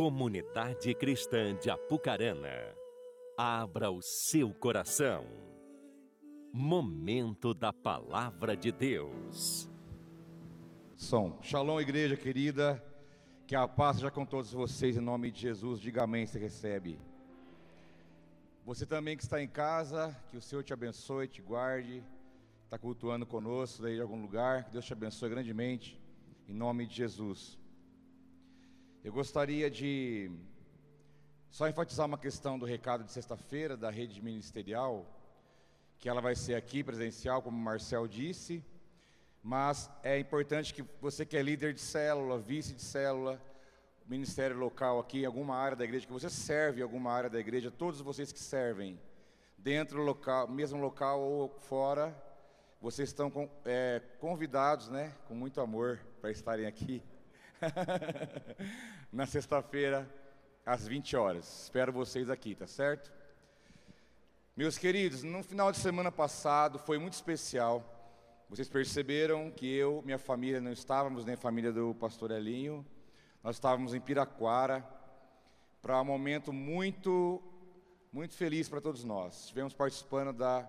Comunidade Cristã de Apucarana, abra o seu coração. Momento da Palavra de Deus. Som. Shalom, igreja querida. Que a paz seja com todos vocês, em nome de Jesus. Diga amém, você recebe. Você também que está em casa, que o Senhor te abençoe, te guarde. Está cultuando conosco daí em algum lugar. Que Deus te abençoe grandemente, em nome de Jesus. Eu gostaria de só enfatizar uma questão do recado de sexta-feira da rede ministerial, que ela vai ser aqui presencial, como o Marcel disse, mas é importante que você que é líder de célula, vice de célula, ministério local aqui, em alguma área da igreja, que você serve em alguma área da igreja, todos vocês que servem dentro do local, mesmo local ou fora, vocês estão é, convidados, né, com muito amor, para estarem aqui na sexta-feira, às 20 horas. Espero vocês aqui, tá certo? Meus queridos, no final de semana passado foi muito especial. Vocês perceberam que eu, minha família, não estávamos nem a família do pastor Elinho. Nós estávamos em Piraquara para um momento muito, muito feliz para todos nós. Estivemos participando da,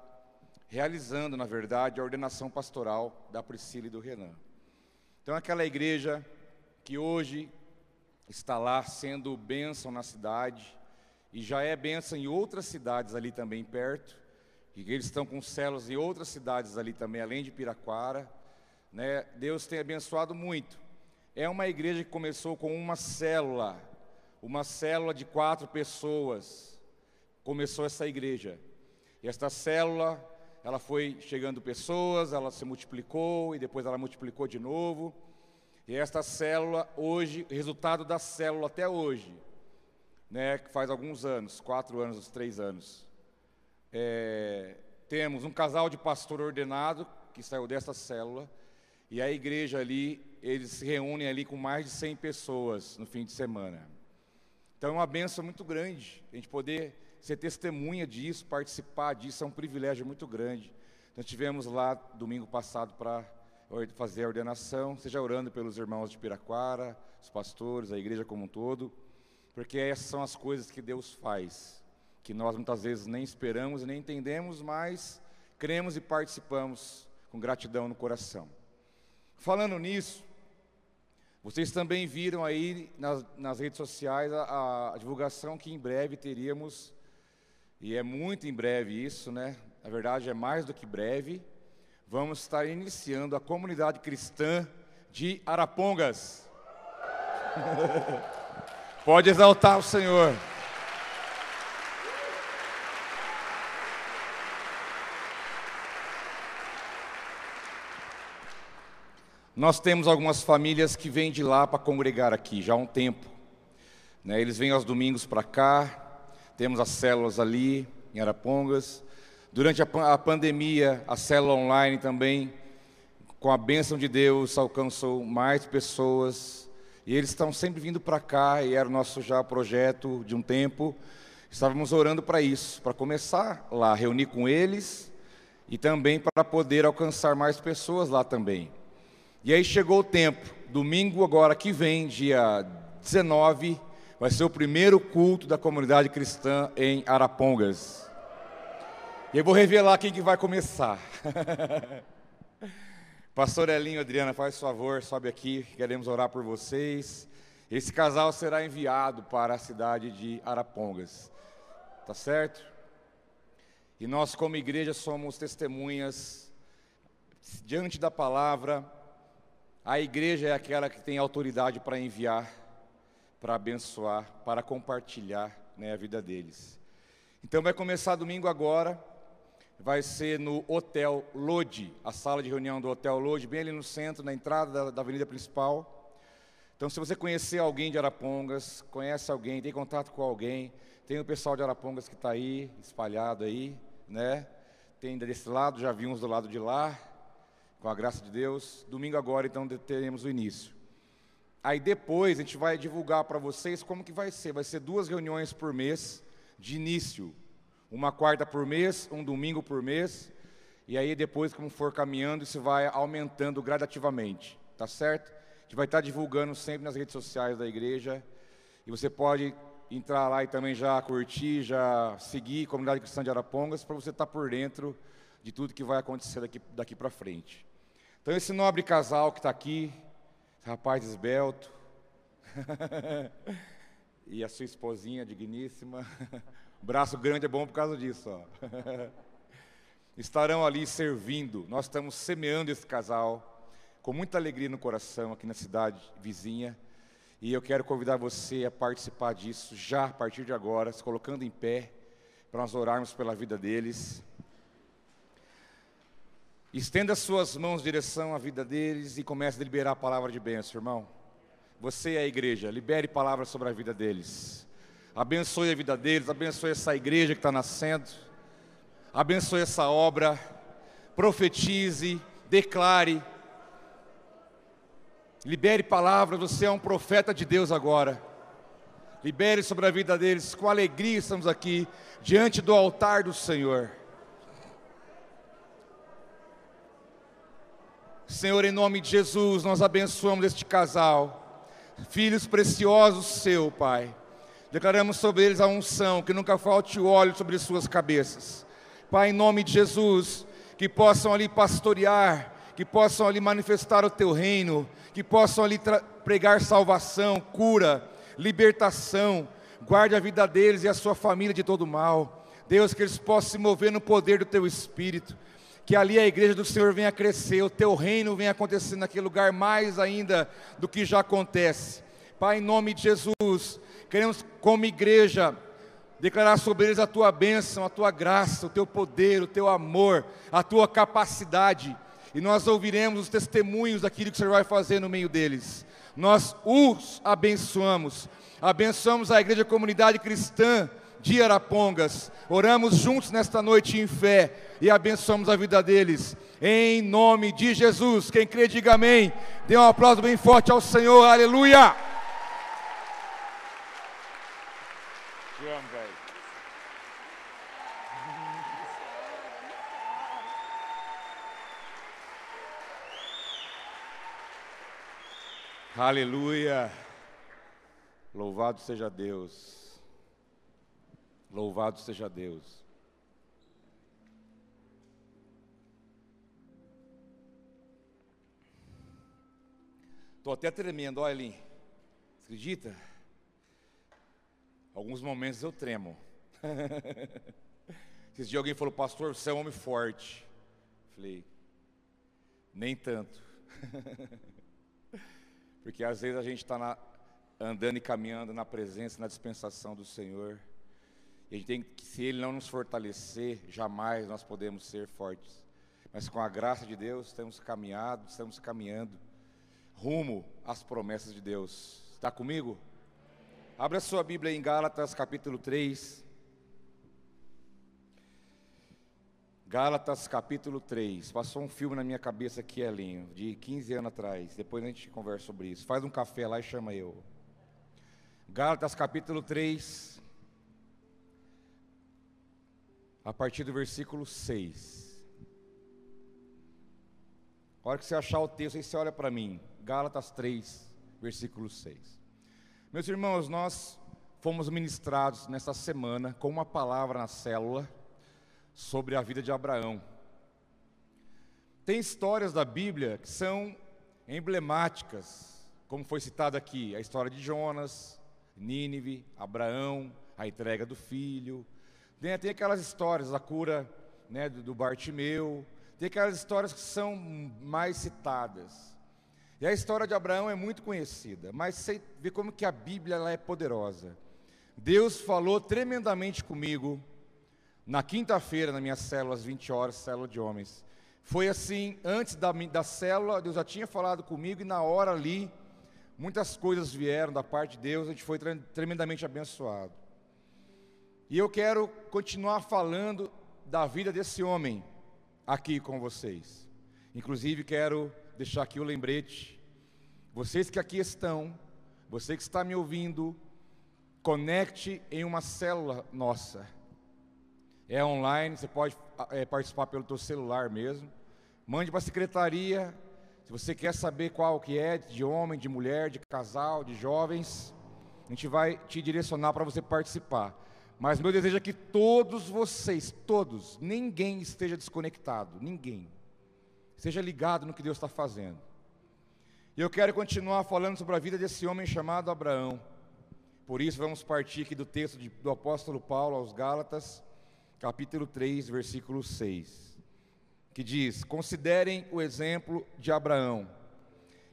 realizando, na verdade, a ordenação pastoral da Priscila e do Renan. Então, aquela igreja que hoje está lá sendo bênção na cidade e já é bênção em outras cidades ali também perto, e eles estão com células em outras cidades ali também, além de Piraquara, né? Deus tem abençoado muito. É uma igreja que começou com uma célula, uma célula de quatro pessoas. Começou essa igreja. E esta célula, ela foi chegando pessoas, ela se multiplicou e depois ela multiplicou de novo. E esta célula, hoje, resultado da célula até hoje, né, que faz alguns anos, quatro anos, três anos, é, temos um casal de pastor ordenado, que saiu desta célula, e a igreja ali, eles se reúnem ali com mais de 100 pessoas no fim de semana. Então é uma benção muito grande, a gente poder ser testemunha disso, participar disso, é um privilégio muito grande. Nós tivemos lá domingo passado para fazer a ordenação, seja orando pelos irmãos de Piraquara, os pastores, a igreja como um todo, porque essas são as coisas que Deus faz, que nós muitas vezes nem esperamos nem entendemos, mas cremos e participamos com gratidão no coração. Falando nisso, vocês também viram aí nas, nas redes sociais a, a divulgação que em breve teríamos, e é muito em breve isso, né? Na verdade é mais do que breve, vamos estar iniciando a comunidade cristã de Arapongas. Pode exaltar o Senhor. Nós temos algumas famílias que vêm de lá para congregar aqui já há um tempo. Né? Eles vêm aos domingos para cá, temos as células ali em Arapongas. Durante a, pandemia, a célula online também, com a bênção de Deus, alcançou mais pessoas. E eles estão sempre vindo para cá, e era o nosso já projeto de um tempo. Estávamos orando para isso, para começar lá, reunir com eles e também para poder alcançar mais pessoas lá também. E aí chegou o tempo, domingo agora que vem, dia 19, vai ser o primeiro culto da comunidade cristã em Arapongas. E eu vou revelar quem que vai começar. Pastor Elinho, Adriana, faz favor, sobe aqui, queremos orar por vocês. Esse casal será enviado para a cidade de Arapongas, tá certo? E nós, como igreja, somos testemunhas diante da palavra. A igreja é aquela que tem autoridade para enviar, para abençoar, para compartilhar né, a vida deles. Então vai começar domingo agora vai ser no Hotel Lodi, a sala de reunião do Hotel Lodi, bem ali no centro, na entrada da, da avenida principal. Então, se você conhecer alguém de Arapongas, conhece alguém, tem contato com alguém, tem o pessoal de Arapongas que está aí, espalhado aí, né? Tem desse lado, já vi uns do lado de lá, com a graça de Deus. Domingo agora, então, teremos o início. Aí depois a gente vai divulgar para vocês como que vai ser. Vai ser duas reuniões por mês de início uma quarta por mês, um domingo por mês, e aí depois, como for caminhando, isso vai aumentando gradativamente, tá certo? A gente vai estar divulgando sempre nas redes sociais da igreja, E você pode entrar lá e também já curtir, já seguir a Comunidade Cristã de Arapongas, para você estar tá por dentro de tudo que vai acontecer daqui, daqui para frente. Então, esse nobre casal que está aqui, rapaz esbelto, e a sua esposinha digníssima, braço grande é bom por causa disso, ó. estarão ali servindo. Nós estamos semeando esse casal com muita alegria no coração aqui na cidade vizinha. E eu quero convidar você a participar disso já a partir de agora, se colocando em pé, para nós orarmos pela vida deles. Estenda suas mãos em direção à vida deles e comece a liberar a palavra de bênção, irmão. Você é a igreja, libere palavras sobre a vida deles. Abençoe a vida deles, abençoe essa igreja que está nascendo abençoe essa obra, profetize, declare, libere palavras, você é um profeta de Deus agora. Libere sobre a vida deles, com alegria estamos aqui, diante do altar do Senhor. Senhor, em nome de Jesus, nós abençoamos este casal, filhos preciosos seu, Pai. Declaramos sobre eles a unção, que nunca falte o óleo sobre suas cabeças. Pai, em nome de Jesus, que possam ali pastorear, que possam ali manifestar o teu reino, que possam ali pregar salvação, cura, libertação, guarde a vida deles e a sua família de todo mal. Deus, que eles possam se mover no poder do teu espírito, que ali a igreja do Senhor venha crescer, o teu reino venha acontecer naquele lugar mais ainda do que já acontece. Pai, em nome de Jesus, queremos como igreja declarar sobre eles a tua bênção, a tua graça, o teu poder, o teu amor, a tua capacidade. E nós ouviremos os testemunhos daquilo que o Senhor vai fazer no meio deles. Nós os abençoamos. Abençoamos a igreja comunidade cristã de Arapongas. Oramos juntos nesta noite em fé e abençoamos a vida deles. Em nome de Jesus. Quem crê, diga amém. Dê um aplauso bem forte ao Senhor. Aleluia. Aleluia. Louvado seja Deus. Louvado seja Deus. Estou até tremendo, olha ali. Acredita? Alguns momentos eu tremo. Esses dias alguém falou, pastor, você é um homem forte. Falei, nem tanto. Porque às vezes a gente está andando e caminhando na presença, na dispensação do Senhor. E a gente tem que, se Ele não nos fortalecer, jamais nós podemos ser fortes. Mas com a graça de Deus, estamos caminhando, estamos caminhando rumo às promessas de Deus. Está comigo? Abra sua Bíblia em Gálatas capítulo 3. Gálatas capítulo 3. Passou um filme na minha cabeça aqui, Elinho, de 15 anos atrás. Depois a gente conversa sobre isso. Faz um café lá e chama eu. Gálatas capítulo 3. A partir do versículo 6. A hora que você achar o texto, aí você olha para mim. Gálatas 3, versículo 6. Meus irmãos, nós fomos ministrados nesta semana com uma palavra na célula sobre a vida de Abraão. Tem histórias da Bíblia que são emblemáticas, como foi citado aqui, a história de Jonas, Nínive, Abraão, a entrega do filho. Tem, tem aquelas histórias, a cura né, do, do Bartimeu, tem aquelas histórias que são mais citadas. E a história de Abraão é muito conhecida, mas você vê como que a Bíblia ela é poderosa. Deus falou tremendamente comigo na quinta-feira, na minha célula, às 20 horas, célula de homens. Foi assim, antes da, da célula, Deus já tinha falado comigo, e na hora ali, muitas coisas vieram da parte de Deus, a gente foi tremendamente abençoado. E eu quero continuar falando da vida desse homem aqui com vocês. Inclusive, quero deixar aqui o lembrete. Vocês que aqui estão, você que está me ouvindo, conecte em uma célula nossa é online, você pode é, participar pelo teu celular mesmo. Mande para a secretaria, se você quer saber qual que é, de homem, de mulher, de casal, de jovens. a gente vai te direcionar para você participar. Mas meu desejo é que todos vocês, todos, ninguém esteja desconectado, ninguém. Seja ligado no que Deus está fazendo. E eu quero continuar falando sobre a vida desse homem chamado Abraão. Por isso, vamos partir aqui do texto de, do apóstolo Paulo aos Gálatas, capítulo 3, versículo 6, que diz: Considerem o exemplo de Abraão.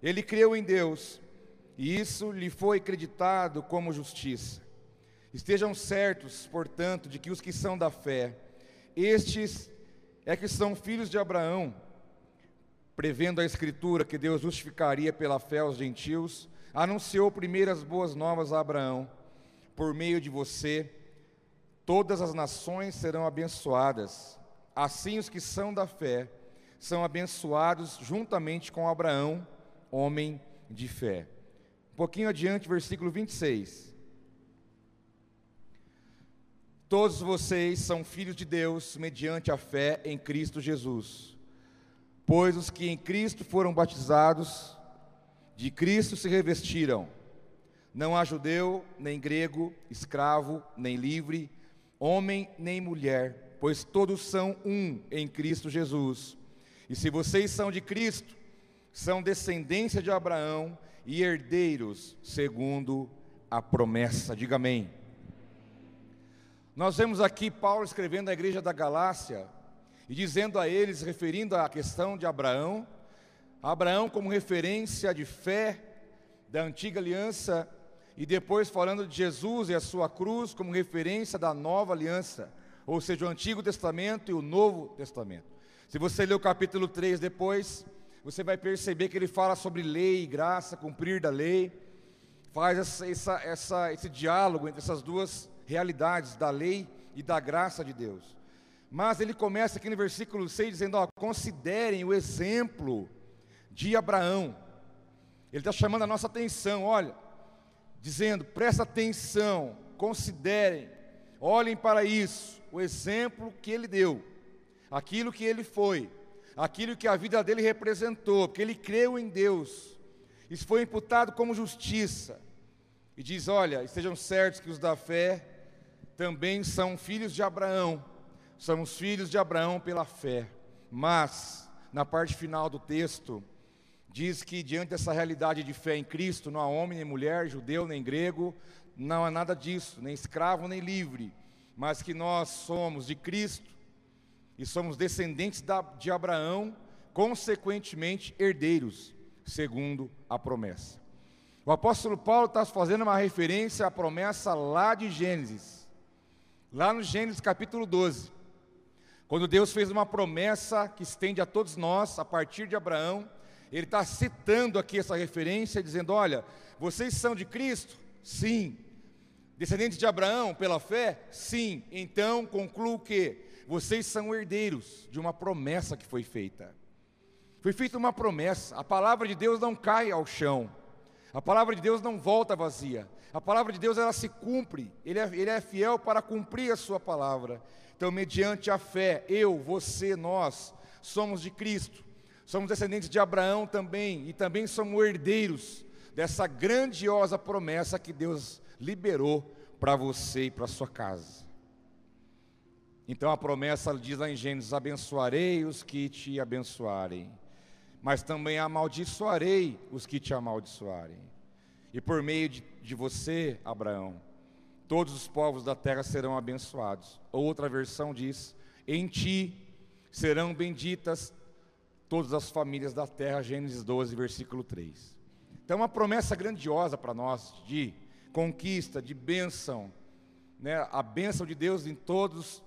Ele creu em Deus, e isso lhe foi acreditado como justiça. Estejam certos, portanto, de que os que são da fé, estes é que são filhos de Abraão, prevendo a Escritura que Deus justificaria pela fé os gentios, anunciou primeiro as boas novas a Abraão: por meio de você, todas as nações serão abençoadas. Assim, os que são da fé são abençoados juntamente com Abraão, homem de fé. Um pouquinho adiante, versículo 26. Todos vocês são filhos de Deus mediante a fé em Cristo Jesus. Pois os que em Cristo foram batizados, de Cristo se revestiram. Não há judeu, nem grego, escravo, nem livre, homem, nem mulher, pois todos são um em Cristo Jesus. E se vocês são de Cristo, são descendência de Abraão e herdeiros segundo a promessa. Diga amém. Nós vemos aqui Paulo escrevendo à igreja da Galácia e dizendo a eles, referindo à questão de Abraão, Abraão como referência de fé da antiga aliança, e depois falando de Jesus e a sua cruz como referência da nova aliança, ou seja, o Antigo Testamento e o Novo Testamento. Se você ler o capítulo 3 depois, você vai perceber que ele fala sobre lei e graça, cumprir da lei, faz essa, essa, essa, esse diálogo entre essas duas realidades da lei e da graça de Deus. Mas ele começa aqui no versículo 6 dizendo: ó, considerem o exemplo de Abraão. Ele está chamando a nossa atenção, olha, dizendo: presta atenção, considerem, olhem para isso, o exemplo que ele deu, aquilo que ele foi, aquilo que a vida dele representou, porque ele creu em Deus, isso foi imputado como justiça. E diz: olha, estejam certos que os da fé também são filhos de Abraão, somos filhos de Abraão pela fé. Mas, na parte final do texto, diz que diante dessa realidade de fé em Cristo, não há homem nem mulher, judeu nem grego, não há nada disso, nem escravo nem livre, mas que nós somos de Cristo e somos descendentes de Abraão, consequentemente herdeiros, segundo a promessa. O apóstolo Paulo está fazendo uma referência à promessa lá de Gênesis Lá no Gênesis capítulo 12, quando Deus fez uma promessa que estende a todos nós, a partir de Abraão, ele está citando aqui essa referência, dizendo: Olha, vocês são de Cristo? Sim. Descendentes de Abraão pela fé? Sim. Então concluo que vocês são herdeiros de uma promessa que foi feita. Foi feita uma promessa, a palavra de Deus não cai ao chão, a palavra de Deus não volta vazia, a palavra de Deus ela se cumpre, ele é, ele é fiel para cumprir a sua palavra. Então, mediante a fé, eu, você, nós, somos de Cristo, somos descendentes de Abraão também, e também somos herdeiros dessa grandiosa promessa que Deus liberou para você e para sua casa. Então a promessa diz lá em Gênesis: abençoarei os que te abençoarem, mas também amaldiçoarei os que te amaldiçoarem. E por meio de, de você, Abraão, todos os povos da terra serão abençoados. Outra versão diz: em ti serão benditas todas as famílias da terra, Gênesis 12, versículo 3. Então, uma promessa grandiosa para nós de conquista, de bênção, né? a bênção de Deus em todos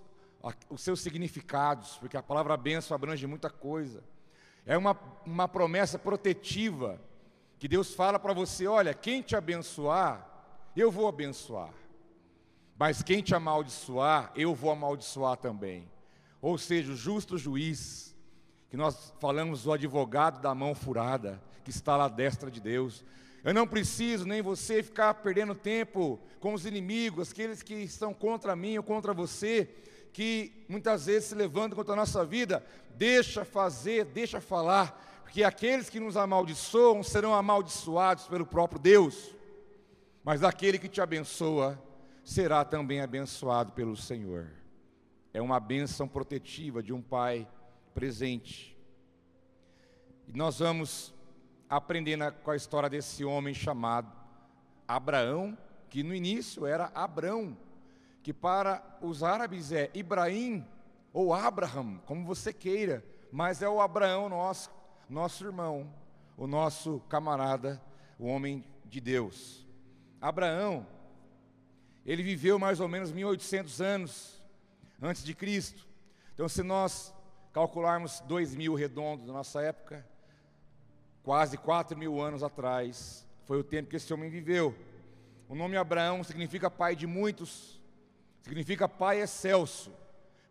os seus significados, porque a palavra bênção abrange muita coisa. É uma, uma promessa protetiva que Deus fala para você: olha, quem te abençoar, eu vou abençoar, mas quem te amaldiçoar, eu vou amaldiçoar também. Ou seja, o justo juiz, que nós falamos o advogado da mão furada, que está lá à destra de Deus. Eu não preciso nem você ficar perdendo tempo com os inimigos, aqueles que estão contra mim ou contra você, que muitas vezes se levantam contra a nossa vida. Deixa fazer, deixa falar, porque aqueles que nos amaldiçoam serão amaldiçoados pelo próprio Deus. mas aquele que te abençoa será também abençoado pelo Senhor. É uma bênção protetiva de um pai presente. E nós vamos aprendendo com a história desse homem chamado Abraão, que no início era Abrão, que para os árabes é Ibrahim ou Abraham, como você queira, mas é o Abraão nosso, nosso irmão, o nosso camarada, o homem de Deus. Abraão, ele viveu mais ou menos 1800 anos antes de Cristo. Então, se nós calcularmos dois mil redondos da nossa época, quase quatro mil anos atrás, foi o tempo que esse homem viveu. O nome Abraão significa pai de muitos, significa pai excelso,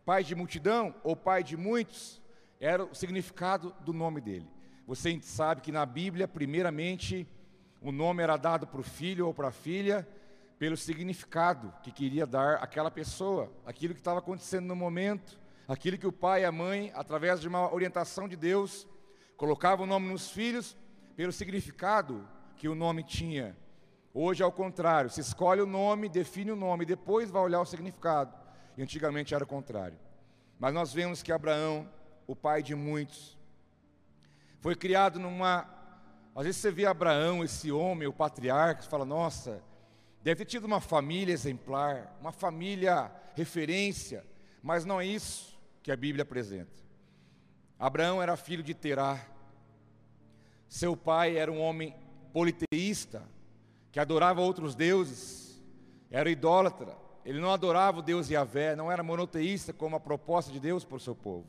pai de multidão ou pai de muitos, era o significado do nome dele. Você sabe que na Bíblia, primeiramente, o nome era dado para o filho ou para a filha pelo significado que queria dar aquela pessoa, aquilo que estava acontecendo no momento, aquilo que o pai e a mãe, através de uma orientação de Deus, colocavam o nome nos filhos pelo significado que o nome tinha. Hoje é o contrário, se escolhe o nome, define o nome, depois vai olhar o significado. E antigamente era o contrário. Mas nós vemos que Abraão, o pai de muitos, foi criado numa. Às vezes você vê Abraão, esse homem, o patriarca, fala, nossa, deve ter tido uma família exemplar, uma família referência, mas não é isso que a Bíblia apresenta. Abraão era filho de Terá, seu pai era um homem politeísta, que adorava outros deuses, era idólatra, ele não adorava o Deus Yahvé, não era monoteísta como a proposta de Deus para o seu povo.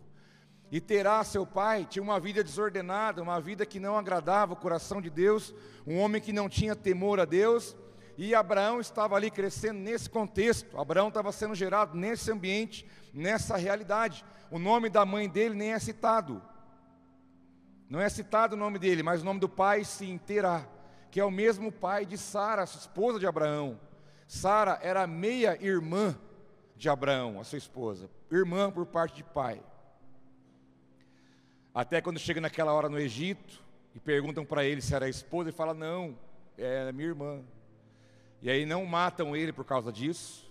E Terá, seu pai, tinha uma vida desordenada, uma vida que não agradava o coração de Deus, um homem que não tinha temor a Deus, e Abraão estava ali crescendo nesse contexto, Abraão estava sendo gerado nesse ambiente, nessa realidade. O nome da mãe dele nem é citado, não é citado o nome dele, mas o nome do pai, sim, Terá, que é o mesmo pai de Sara, esposa de Abraão. Sara era meia-irmã de Abraão, a sua esposa, irmã por parte de pai. Até quando chega naquela hora no Egito e perguntam para ele se era esposa, ele fala: Não, é minha irmã. E aí não matam ele por causa disso.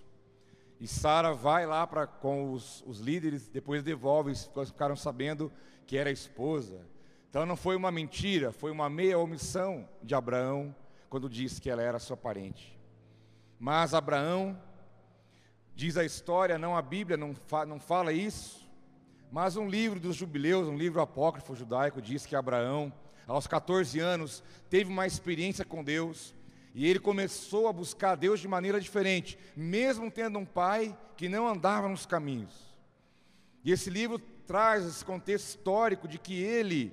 E Sara vai lá pra, com os, os líderes, depois devolve, ficaram sabendo que era esposa. Então não foi uma mentira, foi uma meia omissão de Abraão quando disse que ela era sua parente. Mas Abraão, diz a história, não a Bíblia, não, fa, não fala isso, mas um livro dos jubileus, um livro apócrifo judaico, diz que Abraão, aos 14 anos, teve uma experiência com Deus e ele começou a buscar Deus de maneira diferente, mesmo tendo um pai que não andava nos caminhos. E esse livro traz esse contexto histórico de que ele,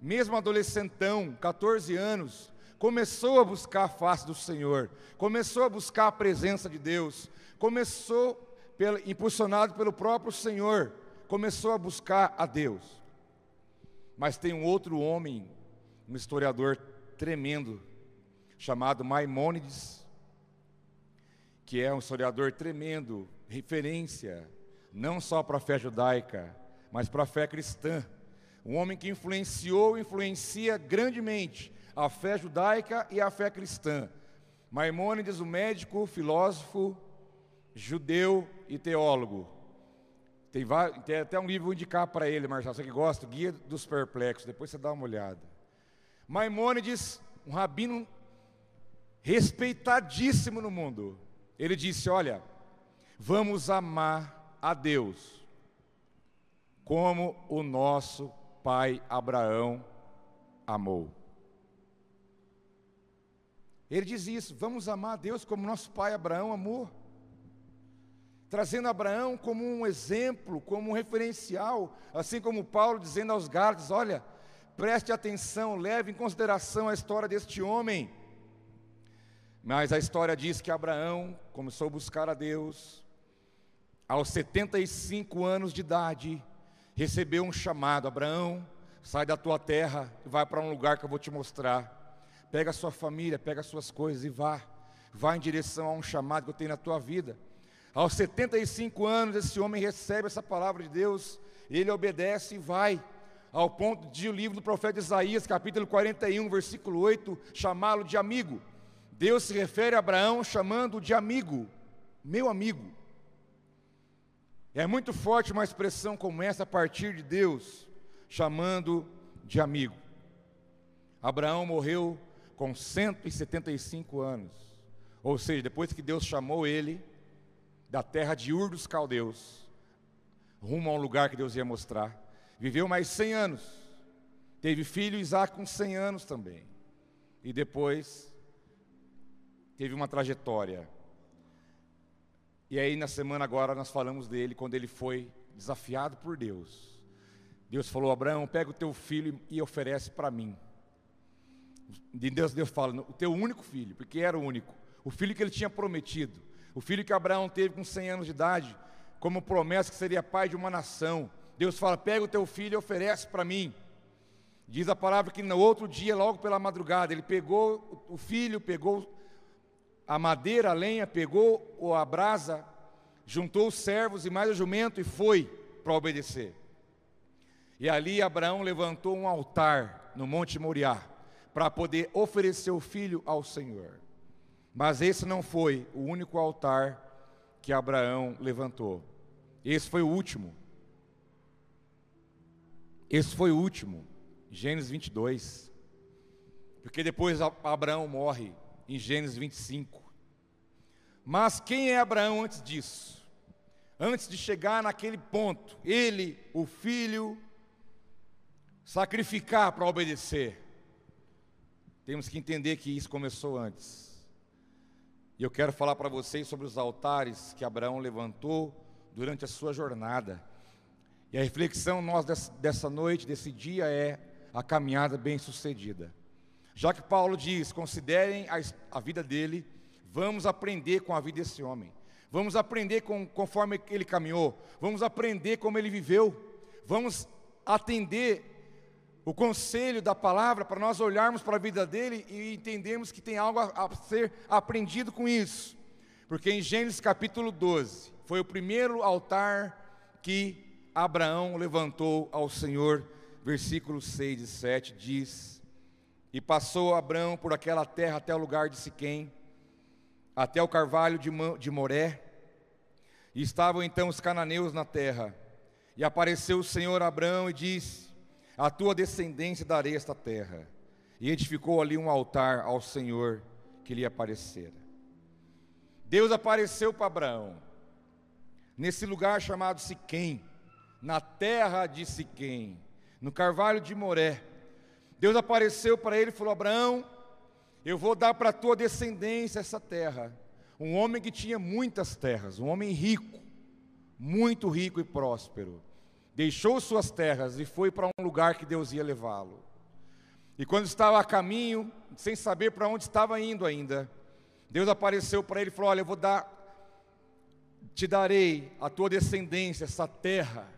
mesmo adolescentão, 14 anos, começou a buscar a face do Senhor, começou a buscar a presença de Deus, começou, pelo, impulsionado pelo próprio Senhor, começou a buscar a Deus. Mas tem um outro homem, um historiador tremendo, chamado Maimônides, que é um historiador tremendo, referência, não só para a fé judaica, mas para a fé cristã. Um homem que influenciou, influencia grandemente a fé judaica e a fé cristã. Maimônides, o médico, filósofo, judeu e teólogo. Tem, tem até um livro indicar para ele, Marcelo, você que gosta, Guia dos Perplexos, depois você dá uma olhada. Maimônides, um rabino respeitadíssimo no mundo, ele disse: Olha, vamos amar a Deus como o nosso pai Abraão amou. Ele diz isso: vamos amar a Deus como nosso pai Abraão amou trazendo Abraão como um exemplo, como um referencial, assim como Paulo dizendo aos Gálatas: olha, preste atenção, leve em consideração a história deste homem. Mas a história diz que Abraão começou a buscar a Deus, aos 75 anos de idade, recebeu um chamado: Abraão, sai da tua terra e vai para um lugar que eu vou te mostrar. Pega a sua família, pega as suas coisas e vá. Vá em direção a um chamado que eu tenho na tua vida. Aos 75 anos, esse homem recebe essa palavra de Deus, ele obedece e vai, ao ponto de o livro do profeta Isaías, capítulo 41, versículo 8, chamá-lo de amigo. Deus se refere a Abraão chamando de amigo, meu amigo. É muito forte uma expressão como essa a partir de Deus, chamando de amigo. Abraão morreu com 175 anos, ou seja, depois que Deus chamou ele da terra de Ur dos Caldeus, rumo a um lugar que Deus ia mostrar, viveu mais 100 anos, teve filho Isaac com 100 anos também, e depois teve uma trajetória e aí na semana agora nós falamos dele quando ele foi desafiado por Deus. Deus falou: Abraão, pega o teu filho e oferece para mim. De Deus, Deus fala: o teu único filho, porque era o único, o filho que ele tinha prometido, o filho que Abraão teve com 100 anos de idade, como promessa que seria pai de uma nação. Deus fala: pega o teu filho e oferece para mim. Diz a palavra que no outro dia, logo pela madrugada, ele pegou o filho, pegou a madeira, a lenha, pegou a brasa, juntou os servos e mais o jumento e foi para obedecer. E ali Abraão levantou um altar no Monte Moriá para poder oferecer o filho ao Senhor. Mas esse não foi o único altar que Abraão levantou. Esse foi o último. Esse foi o último, Gênesis 22. Porque depois Abraão morre em Gênesis 25. Mas quem é Abraão antes disso? Antes de chegar naquele ponto, ele, o filho, sacrificar para obedecer. Temos que entender que isso começou antes. E eu quero falar para vocês sobre os altares que Abraão levantou durante a sua jornada. E a reflexão nós dessa noite, desse dia é a caminhada bem sucedida. Já que Paulo diz, considerem a, a vida dele, vamos aprender com a vida desse homem. Vamos aprender com, conforme ele caminhou. Vamos aprender como ele viveu. Vamos atender o conselho da palavra para nós olharmos para a vida dele e entendermos que tem algo a, a ser aprendido com isso. Porque em Gênesis capítulo 12, foi o primeiro altar que Abraão levantou ao Senhor, versículos 6 e 7 diz: e passou Abraão por aquela terra até o lugar de Siquém, até o carvalho de Moré. E estavam então os cananeus na terra. E apareceu o Senhor a Abraão e disse: A tua descendência darei esta terra. E edificou ali um altar ao Senhor que lhe aparecera. Deus apareceu para Abraão, nesse lugar chamado Siquém, na terra de Siquém, no carvalho de Moré. Deus apareceu para ele e falou: Abraão, eu vou dar para a tua descendência essa terra. Um homem que tinha muitas terras, um homem rico, muito rico e próspero. Deixou suas terras e foi para um lugar que Deus ia levá-lo. E quando estava a caminho, sem saber para onde estava indo ainda, Deus apareceu para ele e falou: Olha, eu vou dar, te darei a tua descendência, essa terra.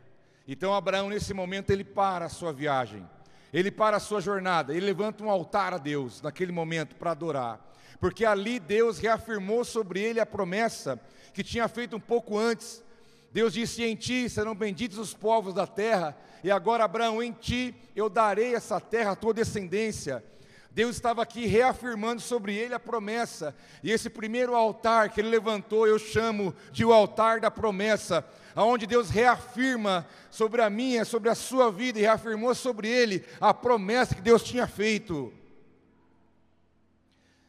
Então Abraão, nesse momento, ele para a sua viagem ele para a sua jornada, ele levanta um altar a Deus naquele momento para adorar, porque ali Deus reafirmou sobre ele a promessa que tinha feito um pouco antes. Deus disse: Em ti serão benditos os povos da terra, e agora, Abraão, em ti eu darei essa terra à tua descendência. Deus estava aqui reafirmando sobre ele a promessa, e esse primeiro altar que ele levantou, eu chamo de o altar da promessa, aonde Deus reafirma sobre a minha, sobre a sua vida, e reafirmou sobre ele a promessa que Deus tinha feito.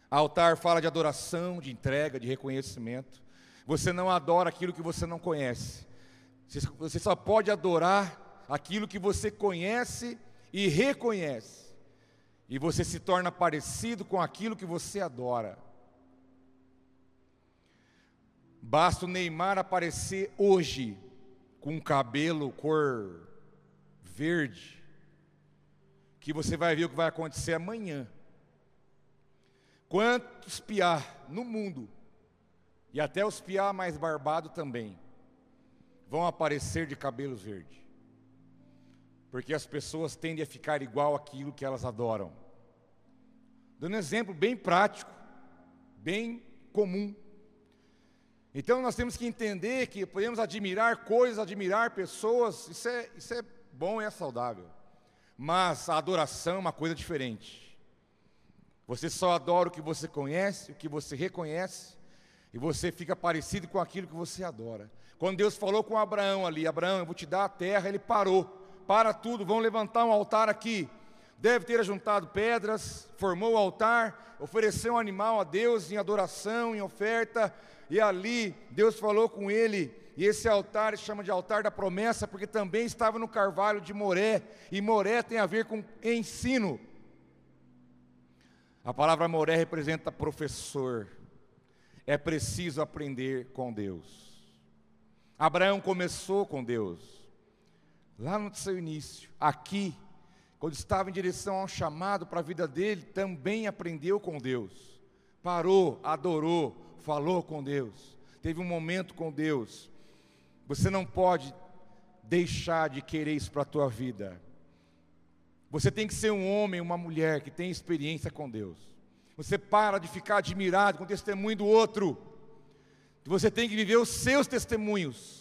Altar fala de adoração, de entrega, de reconhecimento. Você não adora aquilo que você não conhece. Você só pode adorar aquilo que você conhece e reconhece e você se torna parecido com aquilo que você adora. Basta o Neymar aparecer hoje com cabelo cor verde, que você vai ver o que vai acontecer amanhã. Quantos piar no mundo, e até os piar mais barbados também, vão aparecer de cabelo verde porque as pessoas tendem a ficar igual aquilo que elas adoram. Dando um exemplo bem prático, bem comum. Então nós temos que entender que podemos admirar coisas, admirar pessoas, isso é, isso é bom e é saudável. Mas a adoração é uma coisa diferente. Você só adora o que você conhece, o que você reconhece, e você fica parecido com aquilo que você adora. Quando Deus falou com Abraão ali, Abraão, eu vou te dar a terra, ele parou. Para tudo, vão levantar um altar aqui. Deve ter juntado pedras, formou o altar, ofereceu um animal a Deus em adoração, em oferta, e ali Deus falou com ele, e esse altar se chama de altar da promessa, porque também estava no carvalho de Moré, e Moré tem a ver com ensino. A palavra Moré representa professor. É preciso aprender com Deus. Abraão começou com Deus, lá no seu início. Aqui, quando estava em direção ao chamado para a vida dele, também aprendeu com Deus. Parou, adorou, falou com Deus. Teve um momento com Deus. Você não pode deixar de querer isso para a tua vida. Você tem que ser um homem, uma mulher que tem experiência com Deus. Você para de ficar admirado com o testemunho do outro. Você tem que viver os seus testemunhos.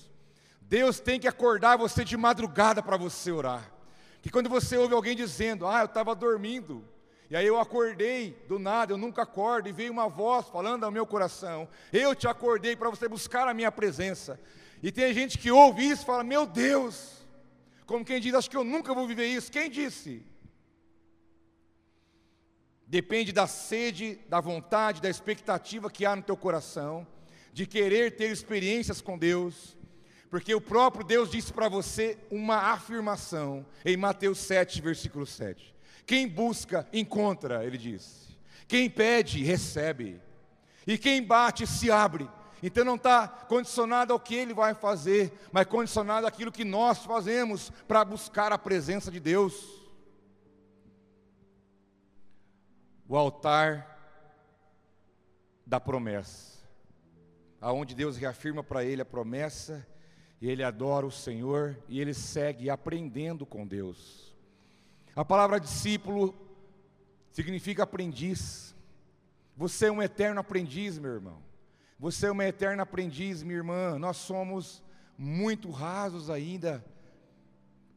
Deus tem que acordar você de madrugada para você orar. Que quando você ouve alguém dizendo, ah, eu estava dormindo, e aí eu acordei do nada, eu nunca acordo, e veio uma voz falando ao meu coração, eu te acordei para você buscar a minha presença. E tem gente que ouve isso e fala: Meu Deus, como quem diz, acho que eu nunca vou viver isso. Quem disse? Depende da sede, da vontade, da expectativa que há no teu coração, de querer ter experiências com Deus, porque o próprio Deus disse para você uma afirmação em Mateus 7, versículo 7. Quem busca, encontra, ele disse. Quem pede, recebe. E quem bate, se abre. Então não está condicionado ao que ele vai fazer, mas condicionado àquilo que nós fazemos para buscar a presença de Deus. O altar da promessa, aonde Deus reafirma para ele a promessa, e ele adora o Senhor e ele segue aprendendo com Deus. A palavra discípulo significa aprendiz. Você é um eterno aprendiz, meu irmão. Você é uma eterna aprendiz, minha irmã. Nós somos muito rasos ainda.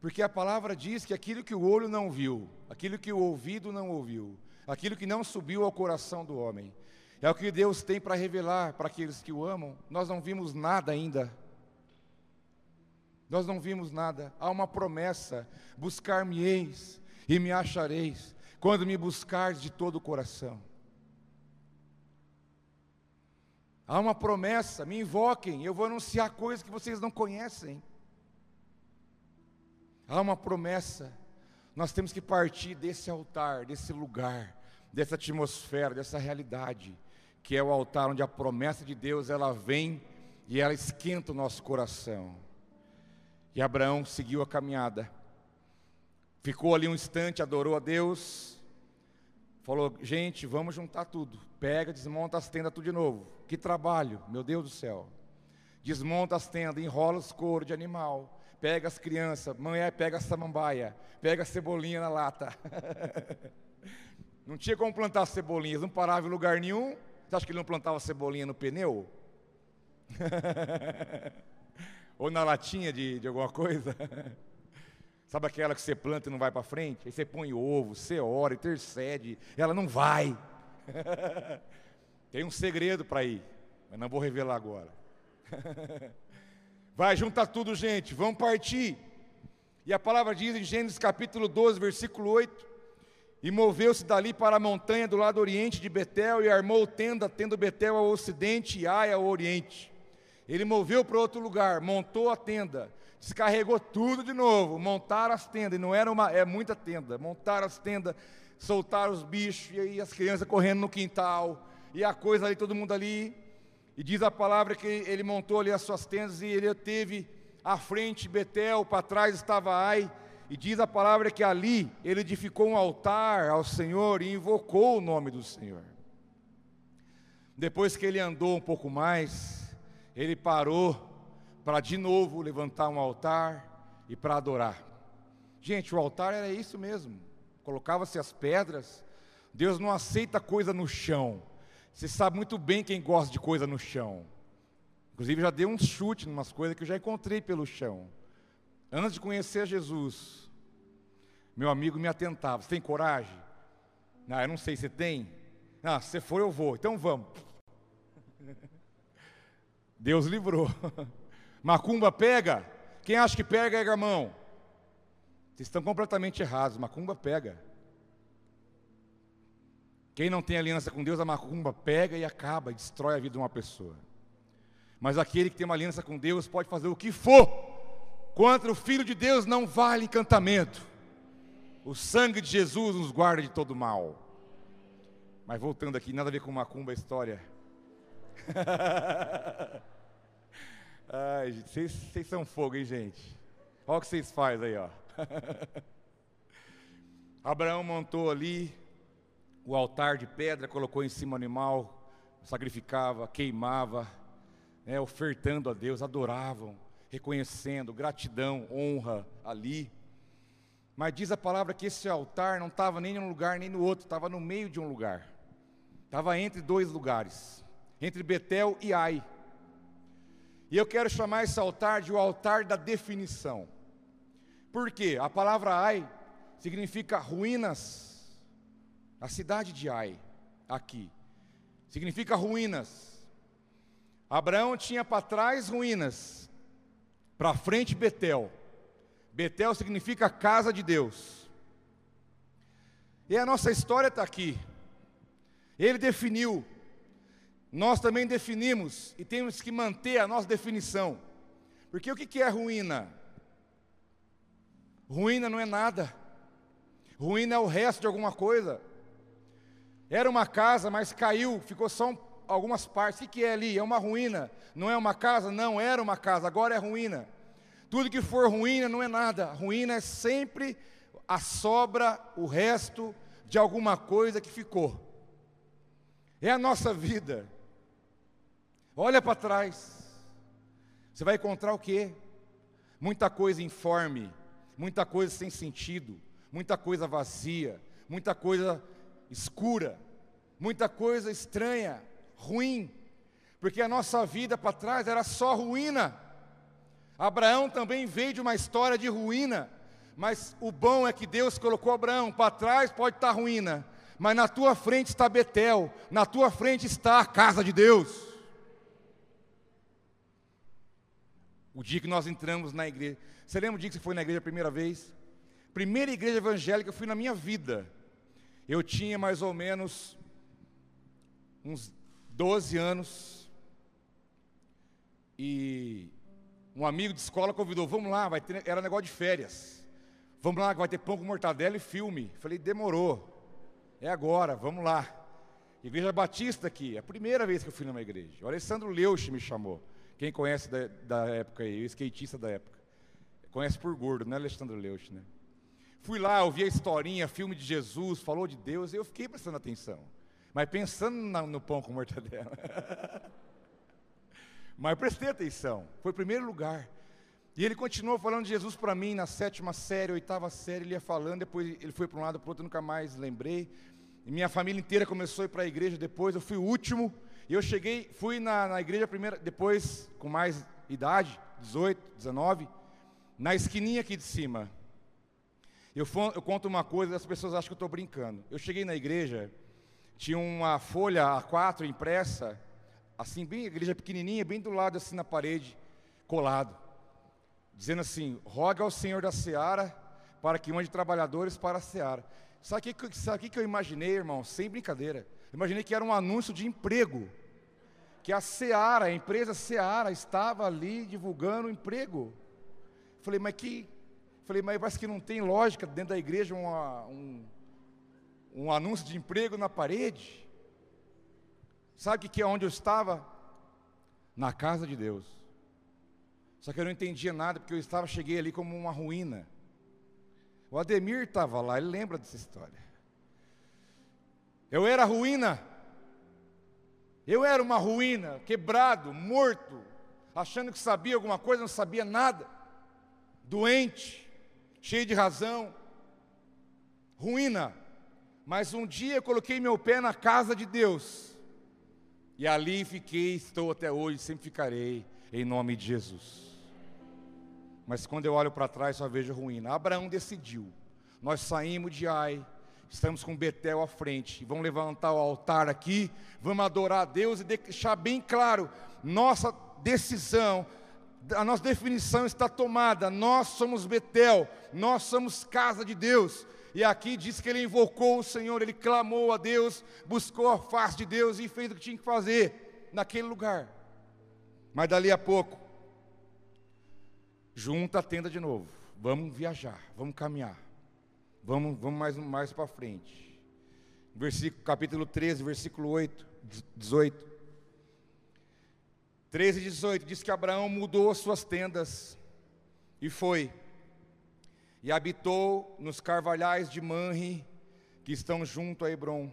Porque a palavra diz que aquilo que o olho não viu, aquilo que o ouvido não ouviu, aquilo que não subiu ao coração do homem, é o que Deus tem para revelar para aqueles que o amam. Nós não vimos nada ainda. Nós não vimos nada. Há uma promessa: buscar-me-eis e me achareis, quando me buscares de todo o coração. Há uma promessa, me invoquem, eu vou anunciar coisas que vocês não conhecem. Há uma promessa, nós temos que partir desse altar, desse lugar, dessa atmosfera, dessa realidade, que é o altar onde a promessa de Deus ela vem e ela esquenta o nosso coração. E Abraão seguiu a caminhada, ficou ali um instante, adorou a Deus, falou: gente, vamos juntar tudo, pega, desmonta as tendas tudo de novo. Que trabalho, meu Deus do céu. Desmonta as tendas, enrola os couro de animal, pega as crianças, mãe pega a samambaia, pega a cebolinha na lata. não tinha como plantar cebolinhas, não parava em lugar nenhum. Você acha que ele não plantava cebolinha no pneu? Ou na latinha de, de alguma coisa? Sabe aquela que você planta e não vai para frente? Aí você põe ovo, você ora, intercede, ela não vai. Tem um segredo para ir, mas não vou revelar agora. Vai, junta tudo, gente, vamos partir. E a palavra diz em Gênesis capítulo 12, versículo 8: E moveu-se dali para a montanha do lado oriente de Betel, e armou tenda, tendo Betel ao ocidente e Ai ao oriente. Ele moveu para outro lugar, montou a tenda, descarregou tudo de novo, montaram as tendas, e não era uma, é muita tenda, montaram as tendas, soltaram os bichos, e aí as crianças correndo no quintal, e a coisa ali, todo mundo ali. E diz a palavra que ele montou ali as suas tendas e ele teve à frente Betel, para trás estava Ai. E diz a palavra que ali ele edificou um altar ao Senhor e invocou o nome do Senhor. Depois que ele andou um pouco mais, ele parou para de novo levantar um altar e para adorar. Gente, o altar era isso mesmo. Colocava-se as pedras. Deus não aceita coisa no chão. Você sabe muito bem quem gosta de coisa no chão. Inclusive, já dei um chute em umas coisas que eu já encontrei pelo chão. Antes de conhecer Jesus, meu amigo me atentava: Você tem coragem? Não, eu não sei se tem. Ah, se for eu vou, então vamos. Deus livrou. Macumba pega. Quem acha que pega, erga a mão. Vocês estão completamente errados. Macumba pega. Quem não tem aliança com Deus, a macumba pega e acaba, e destrói a vida de uma pessoa. Mas aquele que tem uma aliança com Deus pode fazer o que for. Contra o Filho de Deus não vale encantamento. O sangue de Jesus nos guarda de todo mal. Mas voltando aqui, nada a ver com macumba a história. Ai, vocês, vocês são fogo, hein, gente? Olha o que vocês fazem aí, ó. Abraão montou ali o altar de pedra, colocou em cima o animal, sacrificava, queimava, né, ofertando a Deus, adoravam, reconhecendo, gratidão, honra ali. Mas diz a palavra que esse altar não estava nem em um lugar nem no outro, estava no meio de um lugar. Estava entre dois lugares, entre Betel e Ai. E eu quero chamar esse altar de o altar da definição. Por quê? A palavra Ai significa ruínas. A cidade de Ai, aqui, significa ruínas. Abraão tinha para trás ruínas, para frente Betel. Betel significa casa de Deus. E a nossa história está aqui. Ele definiu, nós também definimos e temos que manter a nossa definição. Porque o que é ruína? Ruína não é nada. Ruína é o resto de alguma coisa. Era uma casa, mas caiu, ficou só um, algumas partes. O que é ali? É uma ruína. Não é uma casa? Não, era uma casa, agora é ruína. Tudo que for ruína não é nada. Ruína é sempre a sobra, o resto de alguma coisa que ficou. É a nossa vida. Olha para trás. Você vai encontrar o quê? Muita coisa informe, muita coisa sem sentido, muita coisa vazia, muita coisa escura, muita coisa estranha, ruim, porque a nossa vida para trás era só ruína. Abraão também veio de uma história de ruína, mas o bom é que Deus colocou Abraão para trás, pode estar ruína, mas na tua frente está Betel, na tua frente está a casa de Deus. O dia que nós entramos na igreja. Você lembra o dia que você foi na igreja a primeira vez? Primeira igreja evangélica eu fui na minha vida. Eu tinha mais ou menos uns 12 anos. E um amigo de escola convidou, vamos lá, vai ter, era negócio de férias. Vamos lá, vai ter pão com mortadela e filme. Falei, demorou. É agora, vamos lá. Igreja Batista aqui, é a primeira vez que eu fui numa igreja. O Alessandro Leuch me chamou. Quem conhece da, da época aí, o skatista da época. Conhece por gordo, né, Alexandre Leuch, né? Fui lá, ouvi a historinha, filme de Jesus, falou de Deus, e eu fiquei prestando atenção. Mas pensando na, no pão com mortadela. Mas prestei atenção, foi primeiro lugar. E ele continuou falando de Jesus para mim na sétima série, oitava série, ele ia falando, depois ele foi para um lado, para o outro, nunca mais lembrei. E minha família inteira começou a ir para a igreja depois, eu fui o último, e eu cheguei, fui na, na igreja primeira, depois, com mais idade, 18, 19, na esquininha aqui de cima. Eu, eu conto uma coisa, as pessoas acham que eu estou brincando. Eu cheguei na igreja, tinha uma folha A4 impressa, assim, bem, igreja pequenininha, bem do lado, assim, na parede, colado. Dizendo assim, roga ao Senhor da Seara, para que mande trabalhadores para a Seara. Sabe o que, que eu imaginei, irmão? Sem brincadeira. Imaginei que era um anúncio de emprego que a Seara, a empresa Seara, estava ali divulgando emprego. Falei, mas que. Falei, mas parece que não tem lógica dentro da igreja uma, um, um anúncio de emprego na parede. Sabe o que é onde eu estava? Na casa de Deus. Só que eu não entendia nada, porque eu estava, cheguei ali como uma ruína. O Ademir estava lá, ele lembra dessa história. Eu era ruína. Eu era uma ruína, quebrado, morto, achando que sabia alguma coisa, não sabia nada, doente, cheio de razão, ruína. Mas um dia eu coloquei meu pé na casa de Deus, e ali fiquei, estou até hoje, sempre ficarei, em nome de Jesus. Mas quando eu olho para trás, só vejo ruína. Abraão decidiu, nós saímos de Ai, Estamos com Betel à frente. Vamos levantar o altar aqui, vamos adorar a Deus e deixar bem claro: nossa decisão, a nossa definição está tomada. Nós somos Betel, nós somos casa de Deus. E aqui diz que ele invocou o Senhor, ele clamou a Deus, buscou a face de Deus e fez o que tinha que fazer naquele lugar. Mas dali a pouco, junta a tenda de novo. Vamos viajar, vamos caminhar. Vamos, vamos mais, mais para frente. Versículo, capítulo 13, versículo 8, 18. 13 e 18 diz que Abraão mudou as suas tendas e foi e habitou nos carvalhais de Manre, que estão junto a Hebron,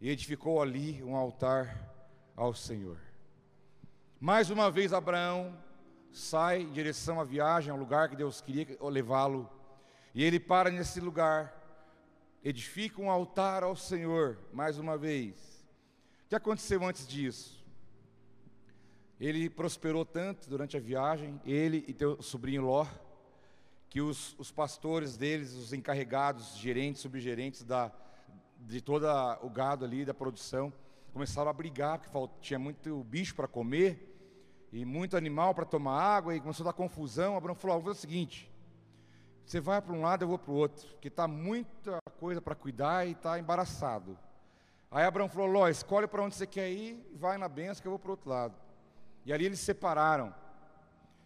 e edificou ali um altar ao Senhor. Mais uma vez Abraão sai em direção à viagem, ao lugar que Deus queria levá-lo, e ele para nesse lugar, edifica um altar ao Senhor, mais uma vez. O que aconteceu antes disso? Ele prosperou tanto durante a viagem, ele e teu sobrinho Ló, que os, os pastores deles, os encarregados, gerentes, subgerentes da, de todo o gado ali, da produção, começaram a brigar, porque tinha muito bicho para comer e muito animal para tomar água, e começou a dar confusão. Abraão falou: vou fazer o seguinte, você vai para um lado, eu vou para o outro, porque está muita coisa para cuidar e está embaraçado. Aí Abraão falou: Ló, escolhe para onde você quer ir, vai na benção que eu vou para o outro lado. E ali eles se separaram.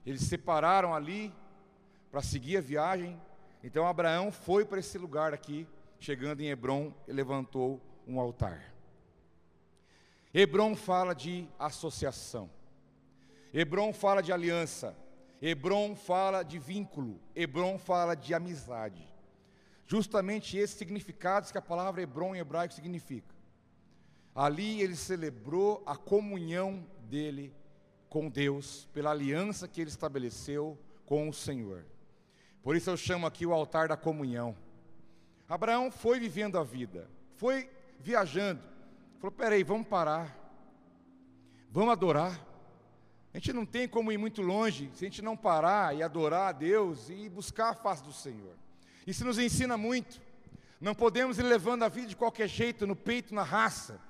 Eles se separaram ali para seguir a viagem. Então Abraão foi para esse lugar aqui, chegando em Hebron, e levantou um altar. Hebron fala de associação. Hebron fala de aliança. Hebron fala de vínculo. Hebron fala de amizade. Justamente esses significados que a palavra Hebron em hebraico significa. Ali ele celebrou a comunhão dele com Deus, pela aliança que ele estabeleceu com o Senhor. Por isso eu chamo aqui o altar da comunhão. Abraão foi vivendo a vida, foi viajando. Falou: peraí, vamos parar, vamos adorar. A gente não tem como ir muito longe se a gente não parar e adorar a Deus e buscar a face do Senhor. Isso nos ensina muito. Não podemos ir levando a vida de qualquer jeito, no peito, na raça,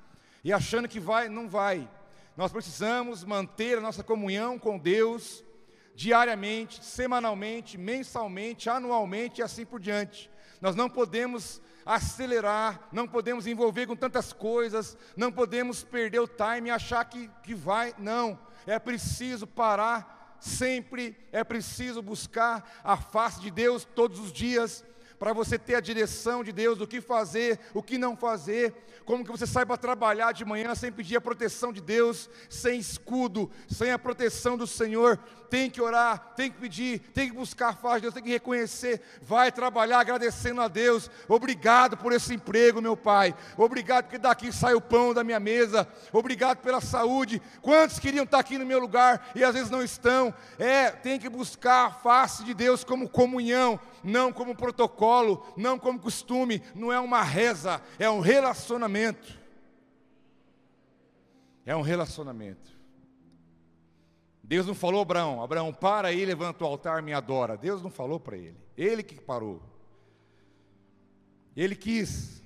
e achando que vai, não vai. Nós precisamos manter a nossa comunhão com Deus diariamente, semanalmente, mensalmente, anualmente e assim por diante. Nós não podemos acelerar, não podemos envolver com tantas coisas, não podemos perder o time e achar que, que vai, não. É preciso parar sempre, é preciso buscar a face de Deus todos os dias, para você ter a direção de Deus do que fazer, o que não fazer, como que você saiba trabalhar de manhã sem pedir a proteção de Deus, sem escudo, sem a proteção do Senhor. Tem que orar, tem que pedir, tem que buscar a face de Deus, tem que reconhecer. Vai trabalhar agradecendo a Deus. Obrigado por esse emprego, meu Pai. Obrigado porque daqui sai o pão da minha mesa. Obrigado pela saúde. Quantos queriam estar aqui no meu lugar e às vezes não estão? É, tem que buscar a face de Deus como comunhão não como protocolo, não como costume, não é uma reza, é um relacionamento. É um relacionamento. Deus não falou, Abraão, Abraão, para aí, levanta o altar, me adora. Deus não falou para ele, ele que parou. Ele quis,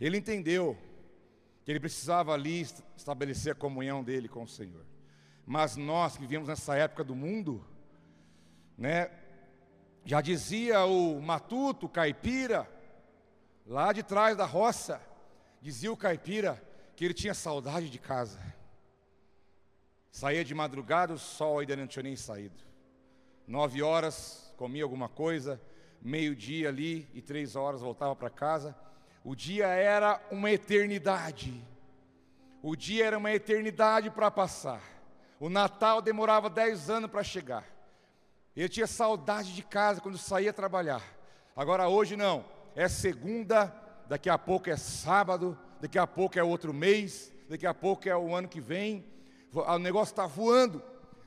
ele entendeu que ele precisava ali estabelecer a comunhão dele com o Senhor. Mas nós que vivemos nessa época do mundo, né, já dizia o matuto, o caipira, lá de trás da roça, dizia o caipira que ele tinha saudade de casa. Saía de madrugada, o sol ainda não tinha nem saído. Nove horas, comia alguma coisa, meio-dia ali e três horas voltava para casa. O dia era uma eternidade. O dia era uma eternidade para passar. O Natal demorava dez anos para chegar. Ele tinha saudade de casa quando saía trabalhar. Agora hoje não. É segunda, daqui a pouco é sábado, daqui a pouco é outro mês, daqui a pouco é o ano que vem. O negócio está voando.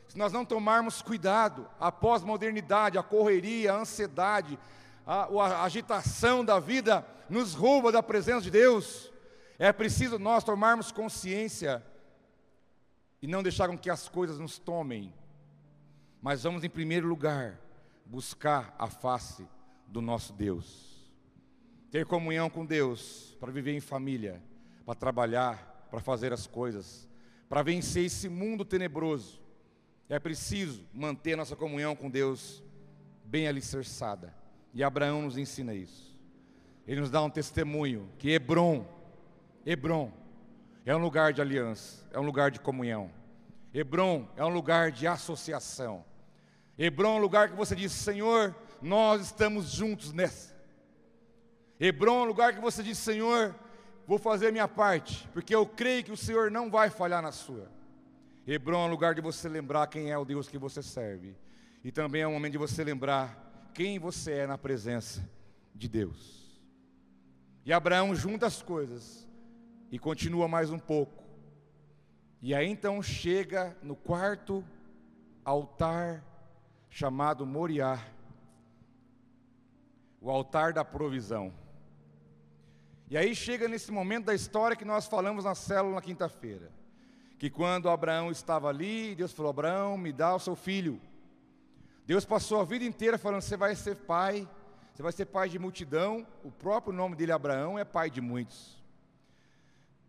Se nós não tomarmos cuidado, a pós-modernidade, a correria, a ansiedade, a, a agitação da vida nos rouba da presença de Deus. É preciso nós tomarmos consciência e não deixar com que as coisas nos tomem mas vamos, em primeiro lugar, buscar a face do nosso Deus. ter comunhão com Deus, para viver em família, para trabalhar, para fazer as coisas, para vencer esse mundo tenebroso, é preciso manter nossa comunhão com Deus bem alicerçada. E Abraão nos ensina isso. Ele nos dá um testemunho que Hebron, Hebron, é um lugar de aliança, é um lugar de comunhão. Hebron é um lugar de associação. Hebron é um lugar que você diz, Senhor, nós estamos juntos nessa. Hebron é um lugar que você diz, Senhor, vou fazer minha parte, porque eu creio que o Senhor não vai falhar na sua. Hebron é um lugar de você lembrar quem é o Deus que você serve. E também é um momento de você lembrar quem você é na presença de Deus. E Abraão junta as coisas e continua mais um pouco. E aí então chega no quarto altar chamado Moriá, o altar da provisão. E aí chega nesse momento da história que nós falamos na célula na quinta-feira, que quando Abraão estava ali, Deus falou: Abraão, me dá o seu filho. Deus passou a vida inteira falando: você vai ser pai, você vai ser pai de multidão. O próprio nome dele, Abraão, é pai de muitos.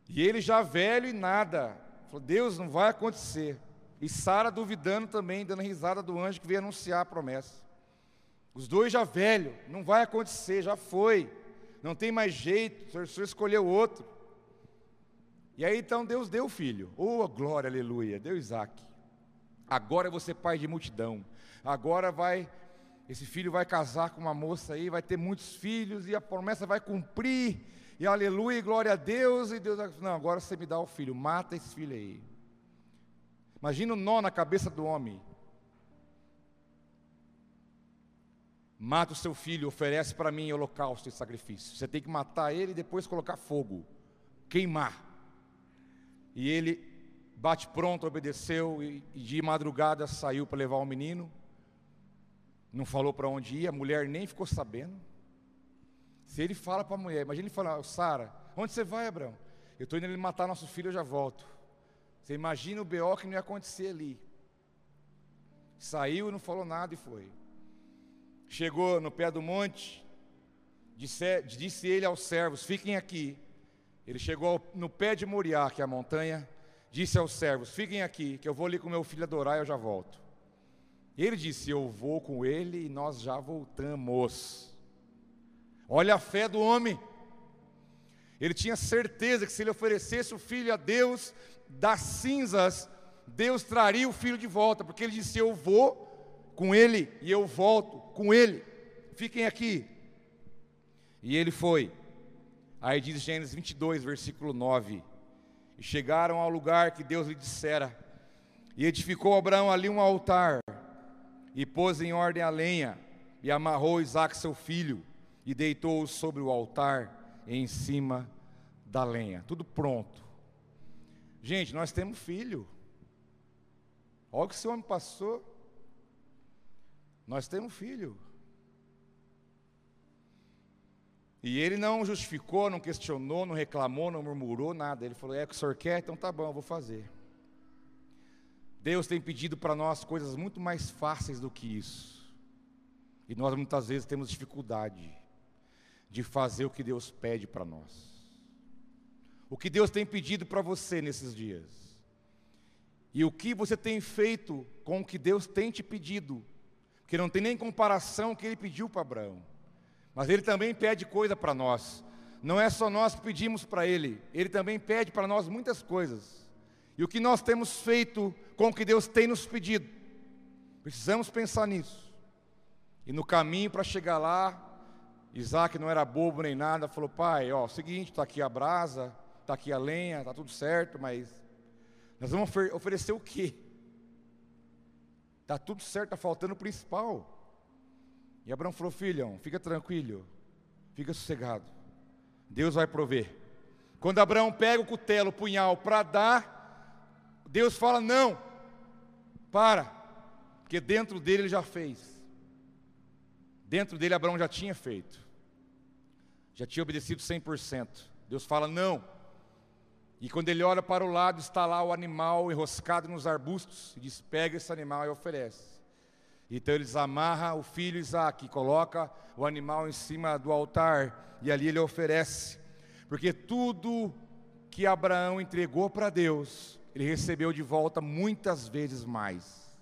E ele já velho e nada, falou: Deus, não vai acontecer. E Sara duvidando também, dando risada do anjo que veio anunciar a promessa. Os dois já velho, não vai acontecer, já foi. Não tem mais jeito, o senhor, escolheu outro. E aí então Deus deu o filho. Oh, glória, aleluia, deu Isaac. Agora você pai de multidão. Agora vai, esse filho vai casar com uma moça aí, vai ter muitos filhos e a promessa vai cumprir. E aleluia, e glória a Deus. E Deus, não, agora você me dá o filho, mata esse filho aí. Imagina o nó na cabeça do homem. Mata o seu filho, oferece para mim holocausto e sacrifício. Você tem que matar ele e depois colocar fogo, queimar. E ele bate pronto, obedeceu e, de madrugada saiu para levar o menino. Não falou para onde ia, a mulher nem ficou sabendo. Se ele fala para a mulher, imagina ele falar, Sara, onde você vai, Abraão? Eu estou indo ele matar nosso filho, eu já volto. Você imagina o BO que não ia acontecer ali. Saiu e não falou nada e foi. Chegou no pé do monte, disse, disse ele aos servos: Fiquem aqui. Ele chegou no pé de Moriá, que é a montanha, disse aos servos: Fiquem aqui, que eu vou ali com meu filho adorar e eu já volto. Ele disse: Eu vou com ele e nós já voltamos. Olha a fé do homem. Ele tinha certeza que se ele oferecesse o filho a Deus, das cinzas, Deus traria o filho de volta, porque ele disse: Eu vou com ele e eu volto com ele. Fiquem aqui. E ele foi. Aí diz Gênesis 22, versículo 9: E chegaram ao lugar que Deus lhe dissera, e edificou Abraão ali um altar, e pôs em ordem a lenha, e amarrou Isaac seu filho, e deitou-o sobre o altar em cima da lenha. Tudo pronto. Gente, nós temos filho. Olha o que esse homem passou. Nós temos filho. E ele não justificou, não questionou, não reclamou, não murmurou nada. Ele falou: É que o senhor quer? Então tá bom, eu vou fazer. Deus tem pedido para nós coisas muito mais fáceis do que isso. E nós muitas vezes temos dificuldade de fazer o que Deus pede para nós. O que Deus tem pedido para você nesses dias. E o que você tem feito com o que Deus tem te pedido. Porque não tem nem comparação com o que ele pediu para Abraão. Mas ele também pede coisa para nós. Não é só nós que pedimos para ele, ele também pede para nós muitas coisas. E o que nós temos feito com o que Deus tem nos pedido? Precisamos pensar nisso. E no caminho para chegar lá, Isaac não era bobo nem nada, falou: Pai, ó, seguinte, está aqui a brasa, está aqui a lenha, está tudo certo, mas nós vamos ofer oferecer o quê? Está tudo certo, está faltando o principal. E Abraão falou: Filhão, fica tranquilo, fica sossegado, Deus vai prover. Quando Abraão pega o cutelo, o punhal para dar, Deus fala: Não, para, porque dentro dele ele já fez. Dentro dele Abraão já tinha feito, já tinha obedecido 100%. Deus fala: Não, e quando ele olha para o lado, está lá o animal enroscado nos arbustos, e diz: Pega esse animal e oferece. Então eles amarram o filho Isaac, coloca o animal em cima do altar e ali ele oferece, porque tudo que Abraão entregou para Deus, ele recebeu de volta muitas vezes mais.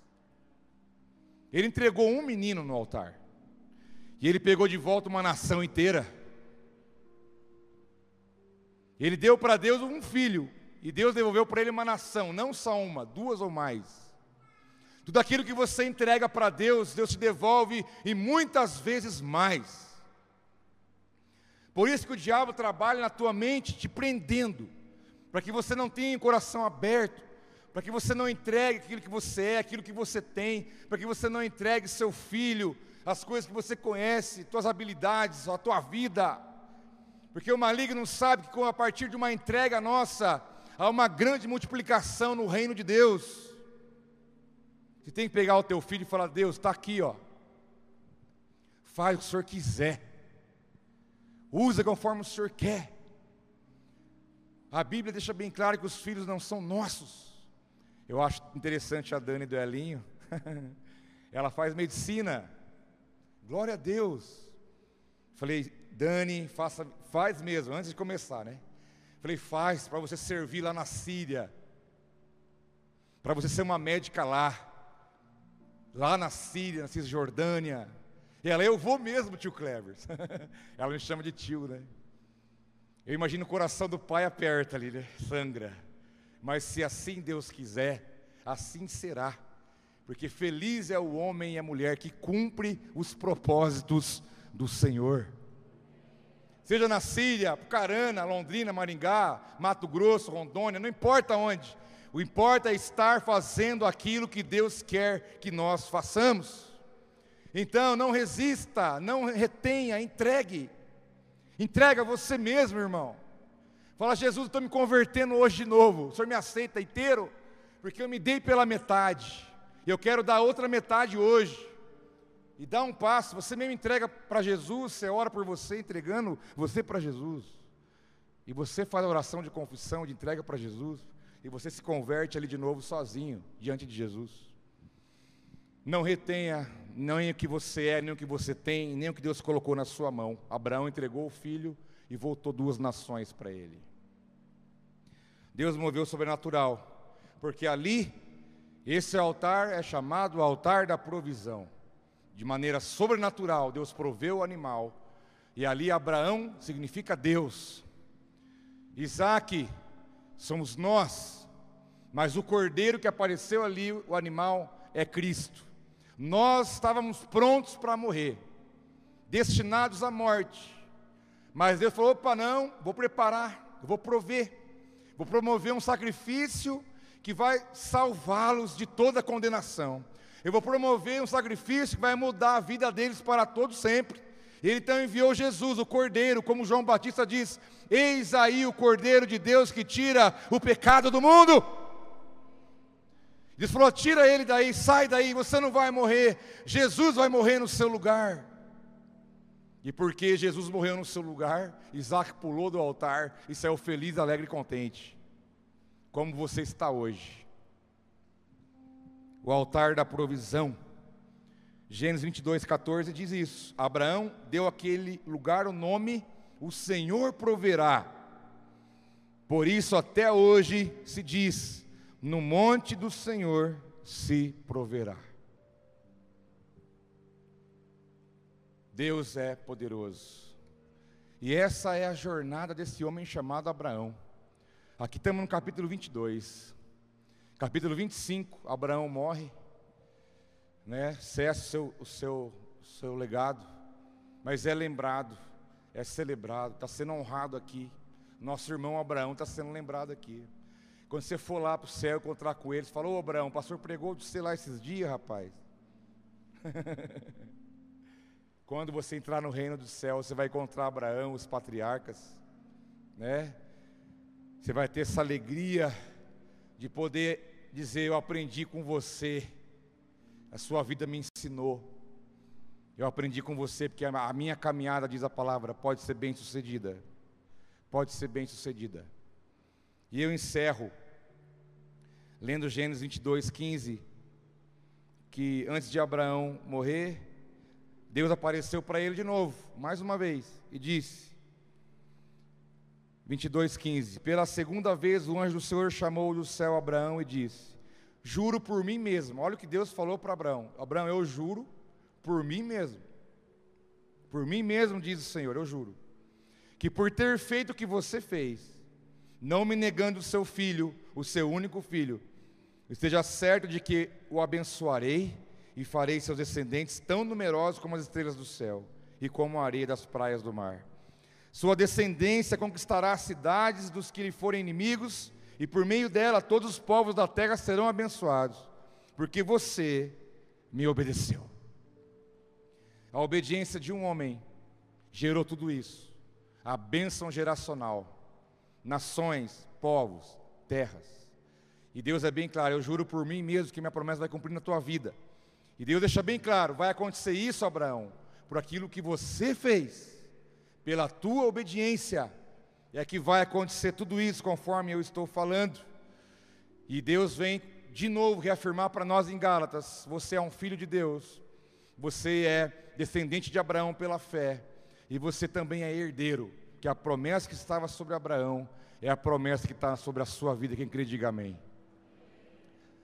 Ele entregou um menino no altar, e ele pegou de volta uma nação inteira. Ele deu para Deus um filho, e Deus devolveu para ele uma nação, não só uma, duas ou mais. Tudo aquilo que você entrega para Deus, Deus te devolve e muitas vezes mais. Por isso que o diabo trabalha na tua mente te prendendo, para que você não tenha o coração aberto, para que você não entregue aquilo que você é, aquilo que você tem, para que você não entregue seu filho, as coisas que você conhece, suas habilidades, a tua vida. Porque o maligno sabe que a partir de uma entrega nossa, há uma grande multiplicação no reino de Deus. Você tem que pegar o teu filho e falar: Deus, está aqui, ó. Faz o que o Senhor quiser. Usa conforme o Senhor quer. A Bíblia deixa bem claro que os filhos não são nossos. Eu acho interessante a Dani do Elinho. Ela faz medicina. Glória a Deus. Falei, Dani, faça, faz mesmo, antes de começar, né? Falei, faz para você servir lá na Síria. Para você ser uma médica lá lá na Síria, na Cisjordânia. E ela, eu vou mesmo, tio Clevers. ela me chama de tio, né? Eu imagino o coração do pai aperta ali, né? Sangra. Mas se assim Deus quiser, assim será. Porque feliz é o homem e a mulher que cumpre os propósitos do Senhor. Seja na Síria, Pucarana, Londrina, Maringá, Mato Grosso, Rondônia, não importa onde. O importa é estar fazendo aquilo que Deus quer que nós façamos. Então, não resista, não retenha, entregue. Entrega você mesmo, irmão. Fala, Jesus, estou me convertendo hoje de novo. O Senhor me aceita inteiro? Porque eu me dei pela metade. Eu quero dar outra metade hoje. E dá um passo. Você mesmo entrega para Jesus, você ora por você, entregando você para Jesus. E você faz a oração de confissão, de entrega para Jesus e você se converte ali de novo sozinho diante de Jesus. Não retenha nem o que você é, nem o que você tem, nem o que Deus colocou na sua mão. Abraão entregou o filho e voltou duas nações para ele. Deus moveu o sobrenatural, porque ali, esse altar é chamado altar da provisão. De maneira sobrenatural, Deus proveu o animal, e ali Abraão significa Deus. Isaac somos nós, mas o cordeiro que apareceu ali, o animal, é Cristo. Nós estávamos prontos para morrer, destinados à morte, mas Deus falou: opa, não, vou preparar, vou prover, vou promover um sacrifício que vai salvá-los de toda condenação. Eu vou promover um sacrifício que vai mudar a vida deles para todo sempre. Ele então enviou Jesus, o Cordeiro, como João Batista diz: Eis aí o Cordeiro de Deus que tira o pecado do mundo. Ele falou: tira ele daí, sai daí, você não vai morrer, Jesus vai morrer no seu lugar. E porque Jesus morreu no seu lugar, Isaac pulou do altar e saiu feliz, alegre e contente, como você está hoje. O altar da provisão. Gênesis 22, 14 diz isso. Abraão deu aquele lugar o nome, o Senhor proverá. Por isso até hoje se diz: no monte do Senhor se proverá. Deus é poderoso. E essa é a jornada desse homem chamado Abraão. Aqui estamos no capítulo 22. Capítulo 25, Abraão morre né, cessa o seu, o seu, seu legado, mas é lembrado, é celebrado, está sendo honrado aqui. Nosso irmão Abraão está sendo lembrado aqui. Quando você for lá para o céu encontrar com eles, falou, Abraão, o pastor pregou de você lá esses dias, rapaz. Quando você entrar no reino do céu, você vai encontrar Abraão, os patriarcas, né? Você vai ter essa alegria de poder dizer: Eu aprendi com você a sua vida me ensinou. Eu aprendi com você, porque a minha caminhada, diz a palavra, pode ser bem sucedida. Pode ser bem sucedida. E eu encerro, lendo Gênesis 22, 15. que antes de Abraão morrer, Deus apareceu para ele de novo, mais uma vez, e disse: 22:15 Pela segunda vez o anjo do Senhor chamou do céu Abraão e disse: Juro por mim mesmo. Olha o que Deus falou para Abraão: Abraão, eu juro por mim mesmo. Por mim mesmo, diz o Senhor, eu juro, que por ter feito o que você fez, não me negando o seu filho, o seu único filho, esteja certo de que o abençoarei e farei seus descendentes tão numerosos como as estrelas do céu e como a areia das praias do mar. Sua descendência conquistará as cidades dos que lhe forem inimigos, e por meio dela todos os povos da terra serão abençoados, porque você me obedeceu. A obediência de um homem gerou tudo isso. A bênção geracional, nações, povos, terras. E Deus é bem claro, eu juro por mim mesmo que minha promessa vai cumprir na tua vida. E Deus deixa bem claro: vai acontecer isso, Abraão, por aquilo que você fez, pela tua obediência, é que vai acontecer tudo isso conforme eu estou falando. E Deus vem de novo reafirmar para nós em Gálatas: você é um filho de Deus, você é descendente de Abraão pela fé, e você também é herdeiro, que a promessa que estava sobre Abraão é a promessa que está sobre a sua vida. Quem crê, diga amém.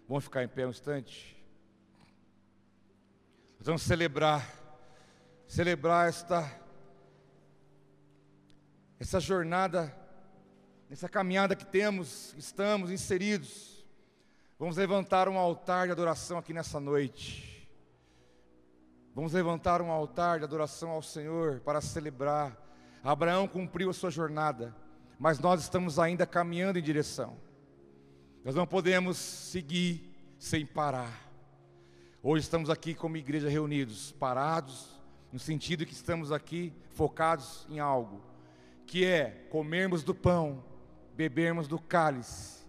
Vamos ficar em pé um instante? Vamos celebrar, celebrar esta, essa jornada, essa caminhada que temos, estamos inseridos. Vamos levantar um altar de adoração aqui nessa noite. Vamos levantar um altar de adoração ao Senhor para celebrar. Abraão cumpriu a sua jornada, mas nós estamos ainda caminhando em direção. Nós não podemos seguir sem parar. Hoje estamos aqui como igreja reunidos, parados, no sentido que estamos aqui focados em algo, que é comermos do pão, bebermos do cálice,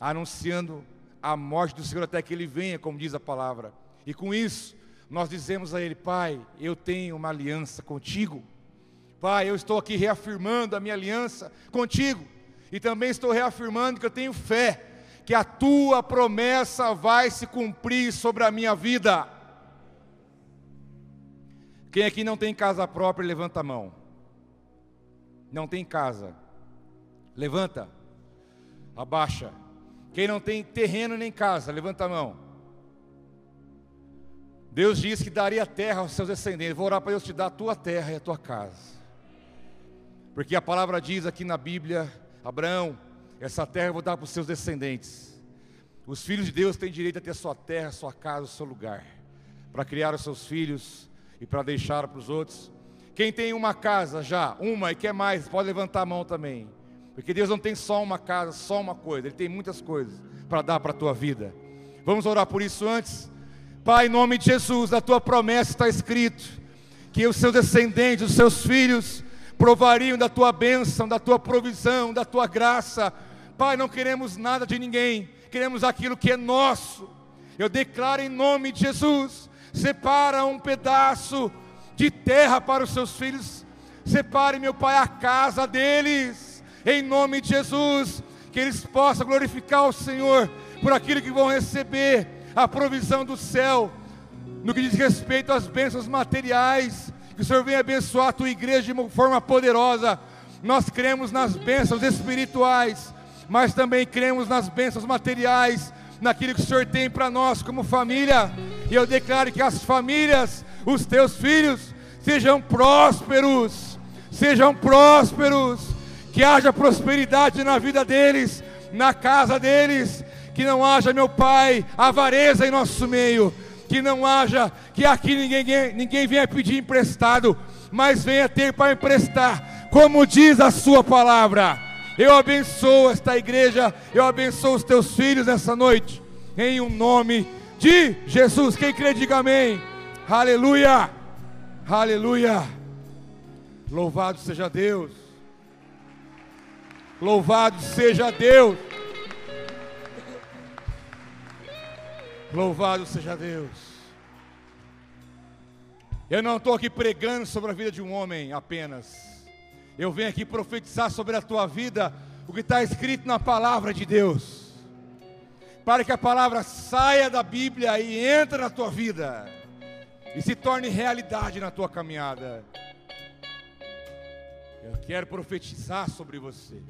anunciando a morte do Senhor até que Ele venha, como diz a palavra. E com isso, nós dizemos a Ele: Pai, eu tenho uma aliança contigo. Pai, eu estou aqui reafirmando a minha aliança contigo. E também estou reafirmando que eu tenho fé que a tua promessa vai se cumprir sobre a minha vida. Quem aqui não tem casa própria, levanta a mão. Não tem casa, levanta, abaixa. Quem não tem terreno nem casa, levanta a mão. Deus disse que daria terra aos seus descendentes. Vou orar para Deus te dar a tua terra e a tua casa. Porque a palavra diz aqui na Bíblia: Abraão, essa terra eu vou dar para os seus descendentes. Os filhos de Deus têm direito a ter sua terra, sua casa, o seu lugar, para criar os seus filhos e para deixar para os outros. Quem tem uma casa já, uma e quer mais, pode levantar a mão também. Porque Deus não tem só uma casa, só uma coisa, Ele tem muitas coisas para dar para a tua vida. Vamos orar por isso antes? Pai, em nome de Jesus, a tua promessa está escrito que os seus descendentes, os seus filhos, provariam da tua bênção, da tua provisão, da tua graça Pai, não queremos nada de ninguém, queremos aquilo que é nosso. Eu declaro em nome de Jesus: separa um pedaço de terra para os seus filhos, separe, meu Pai, a casa deles, em nome de Jesus, que eles possam glorificar o Senhor por aquilo que vão receber, a provisão do céu, no que diz respeito às bênçãos materiais, que o Senhor venha abençoar a tua igreja de uma forma poderosa. Nós cremos nas bênçãos espirituais mas também cremos nas bênçãos materiais, naquilo que o Senhor tem para nós como família. E eu declaro que as famílias, os teus filhos, sejam prósperos, sejam prósperos, que haja prosperidade na vida deles, na casa deles, que não haja, meu Pai, avareza em nosso meio, que não haja, que aqui ninguém, ninguém venha pedir emprestado, mas venha ter para emprestar, como diz a Sua palavra. Eu abençoo esta igreja, eu abençoo os teus filhos nessa noite, em um nome de Jesus. Quem crê, diga amém. Aleluia, aleluia. Louvado seja Deus, louvado seja Deus, louvado seja Deus. Eu não estou aqui pregando sobre a vida de um homem apenas. Eu venho aqui profetizar sobre a tua vida o que está escrito na palavra de Deus. para que a palavra saia da Bíblia e entre na tua vida e se torne realidade na tua caminhada. Eu quero profetizar sobre você.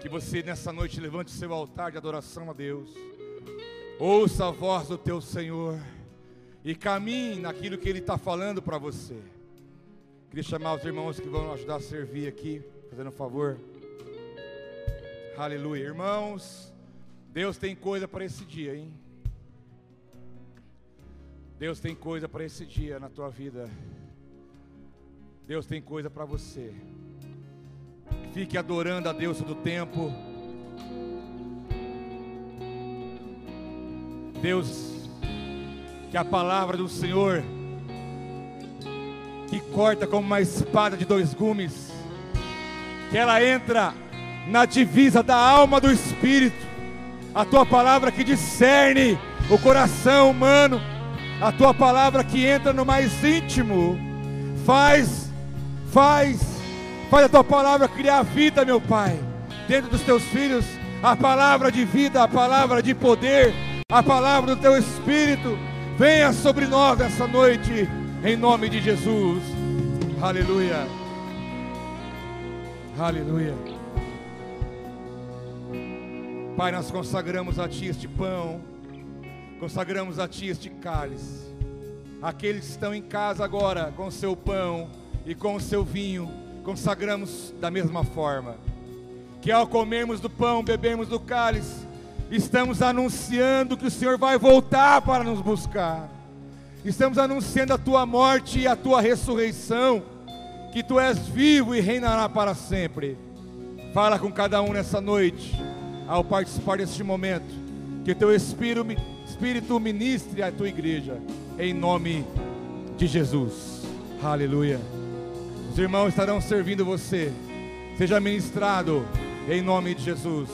Que você nessa noite levante seu altar de adoração a Deus. Ouça a voz do teu Senhor e caminhe naquilo que Ele está falando para você. Queria chamar os irmãos que vão ajudar a servir aqui, fazendo um favor. Aleluia. Irmãos, Deus tem coisa para esse dia, hein? Deus tem coisa para esse dia na tua vida. Deus tem coisa para você. Fique adorando a Deus todo o tempo. Deus, que a palavra do Senhor, que corta como uma espada de dois gumes, que ela entra na divisa da alma do espírito, a tua palavra que discerne o coração humano, a tua palavra que entra no mais íntimo, faz, faz, faz a tua palavra criar vida, meu Pai, dentro dos teus filhos, a palavra de vida, a palavra de poder, a palavra do teu Espírito venha sobre nós essa noite, em nome de Jesus. Aleluia. Aleluia. Pai, nós consagramos a Ti este pão, consagramos a Ti este cálice. Aqueles que estão em casa agora com o seu pão e com o seu vinho, consagramos da mesma forma. Que ao comermos do pão, bebermos do cálice, Estamos anunciando que o Senhor vai voltar para nos buscar. Estamos anunciando a tua morte e a tua ressurreição, que tu és vivo e reinará para sempre. Fala com cada um nessa noite, ao participar deste momento, que teu Espírito, Espírito ministre a tua igreja, em nome de Jesus. Aleluia. Os irmãos estarão servindo você. Seja ministrado em nome de Jesus.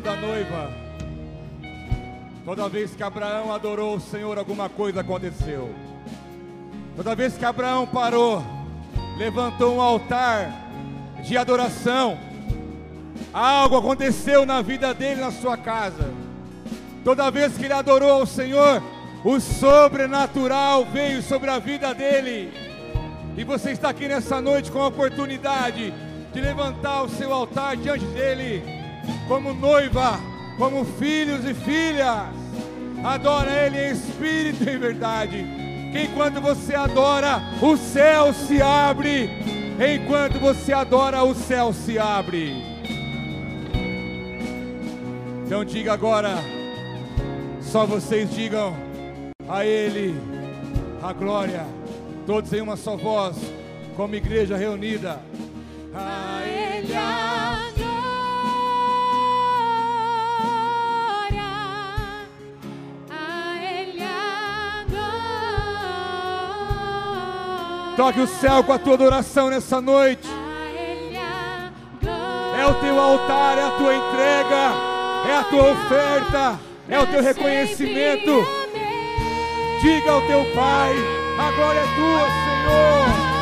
Da noiva. Toda vez que Abraão adorou o Senhor, alguma coisa aconteceu. Toda vez que Abraão parou, levantou um altar de adoração, algo aconteceu na vida dele, na sua casa. Toda vez que ele adorou ao Senhor, o sobrenatural veio sobre a vida dele. E você está aqui nessa noite com a oportunidade de levantar o seu altar diante dele, como noiva, como filhos e filhas. Adora ele em espírito e em verdade. Enquanto você adora, o céu se abre. Enquanto você adora, o céu se abre. Então diga agora, só vocês digam a Ele a glória, todos em uma só voz, como igreja reunida. A Toque o céu com a tua adoração nessa noite. É o teu altar, é a tua entrega, é a tua oferta, é o teu reconhecimento. Diga ao teu Pai: a glória é tua, Senhor.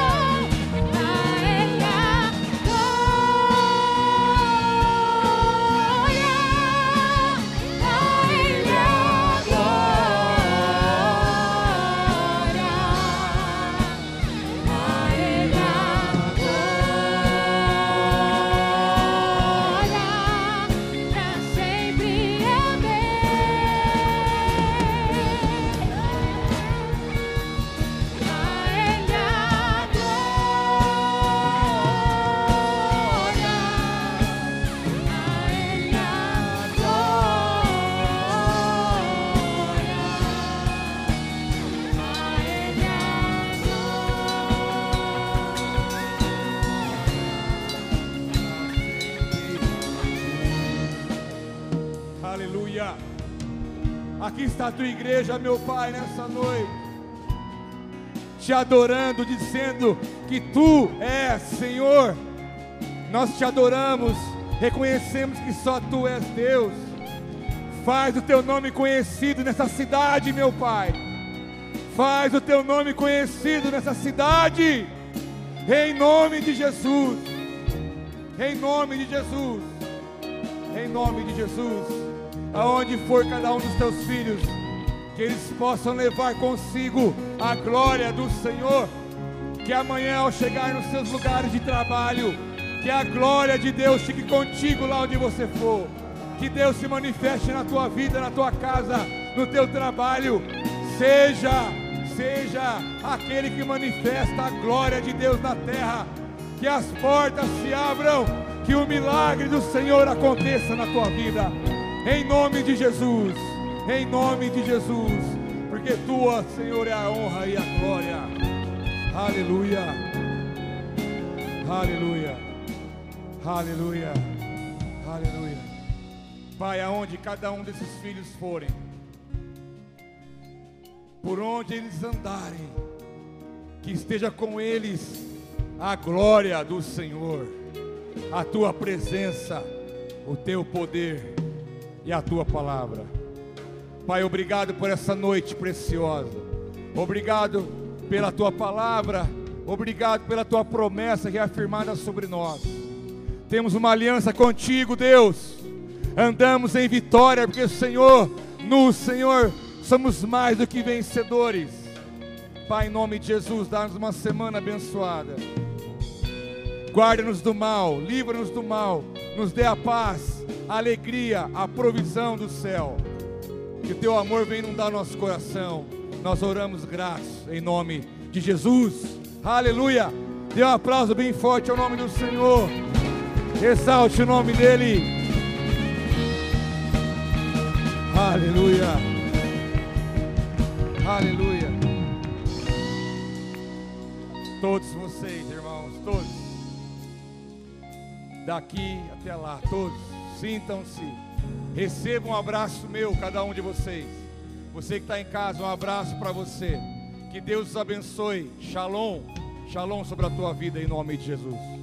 Tua igreja, meu Pai, nessa noite. Te adorando, dizendo que tu és Senhor. Nós te adoramos, reconhecemos que só tu és Deus. Faz o teu nome conhecido nessa cidade, meu Pai. Faz o teu nome conhecido nessa cidade. Em nome de Jesus. Em nome de Jesus. Em nome de Jesus. Aonde for cada um dos teus filhos, que eles possam levar consigo a glória do Senhor. Que amanhã, ao chegar nos seus lugares de trabalho, que a glória de Deus fique contigo lá onde você for. Que Deus se manifeste na tua vida, na tua casa, no teu trabalho. Seja, seja aquele que manifesta a glória de Deus na terra. Que as portas se abram, que o milagre do Senhor aconteça na tua vida. Em nome de Jesus, em nome de Jesus, porque tua, Senhor, é a honra e a glória. Aleluia. Aleluia. Aleluia. Aleluia. Pai, aonde cada um desses filhos forem, por onde eles andarem, que esteja com eles a glória do Senhor, a tua presença, o teu poder e a tua palavra. Pai, obrigado por essa noite preciosa. Obrigado pela tua palavra. Obrigado pela tua promessa reafirmada sobre nós. Temos uma aliança contigo, Deus. Andamos em vitória, porque Senhor, no Senhor, somos mais do que vencedores. Pai, em nome de Jesus, dá-nos uma semana abençoada. Guarda-nos do mal, livra-nos do mal, nos dê a paz, a alegria, a provisão do céu. Que teu amor venha inundar nosso coração. Nós oramos graças em nome de Jesus. Aleluia. Dê um aplauso bem forte ao nome do Senhor. Exalte o nome dele. Aleluia. Aleluia. Todos vocês, irmãos, todos. Daqui até lá, todos. Sintam-se. Recebam um abraço meu, cada um de vocês. Você que está em casa, um abraço para você. Que Deus os abençoe. Shalom. Shalom sobre a tua vida em nome de Jesus.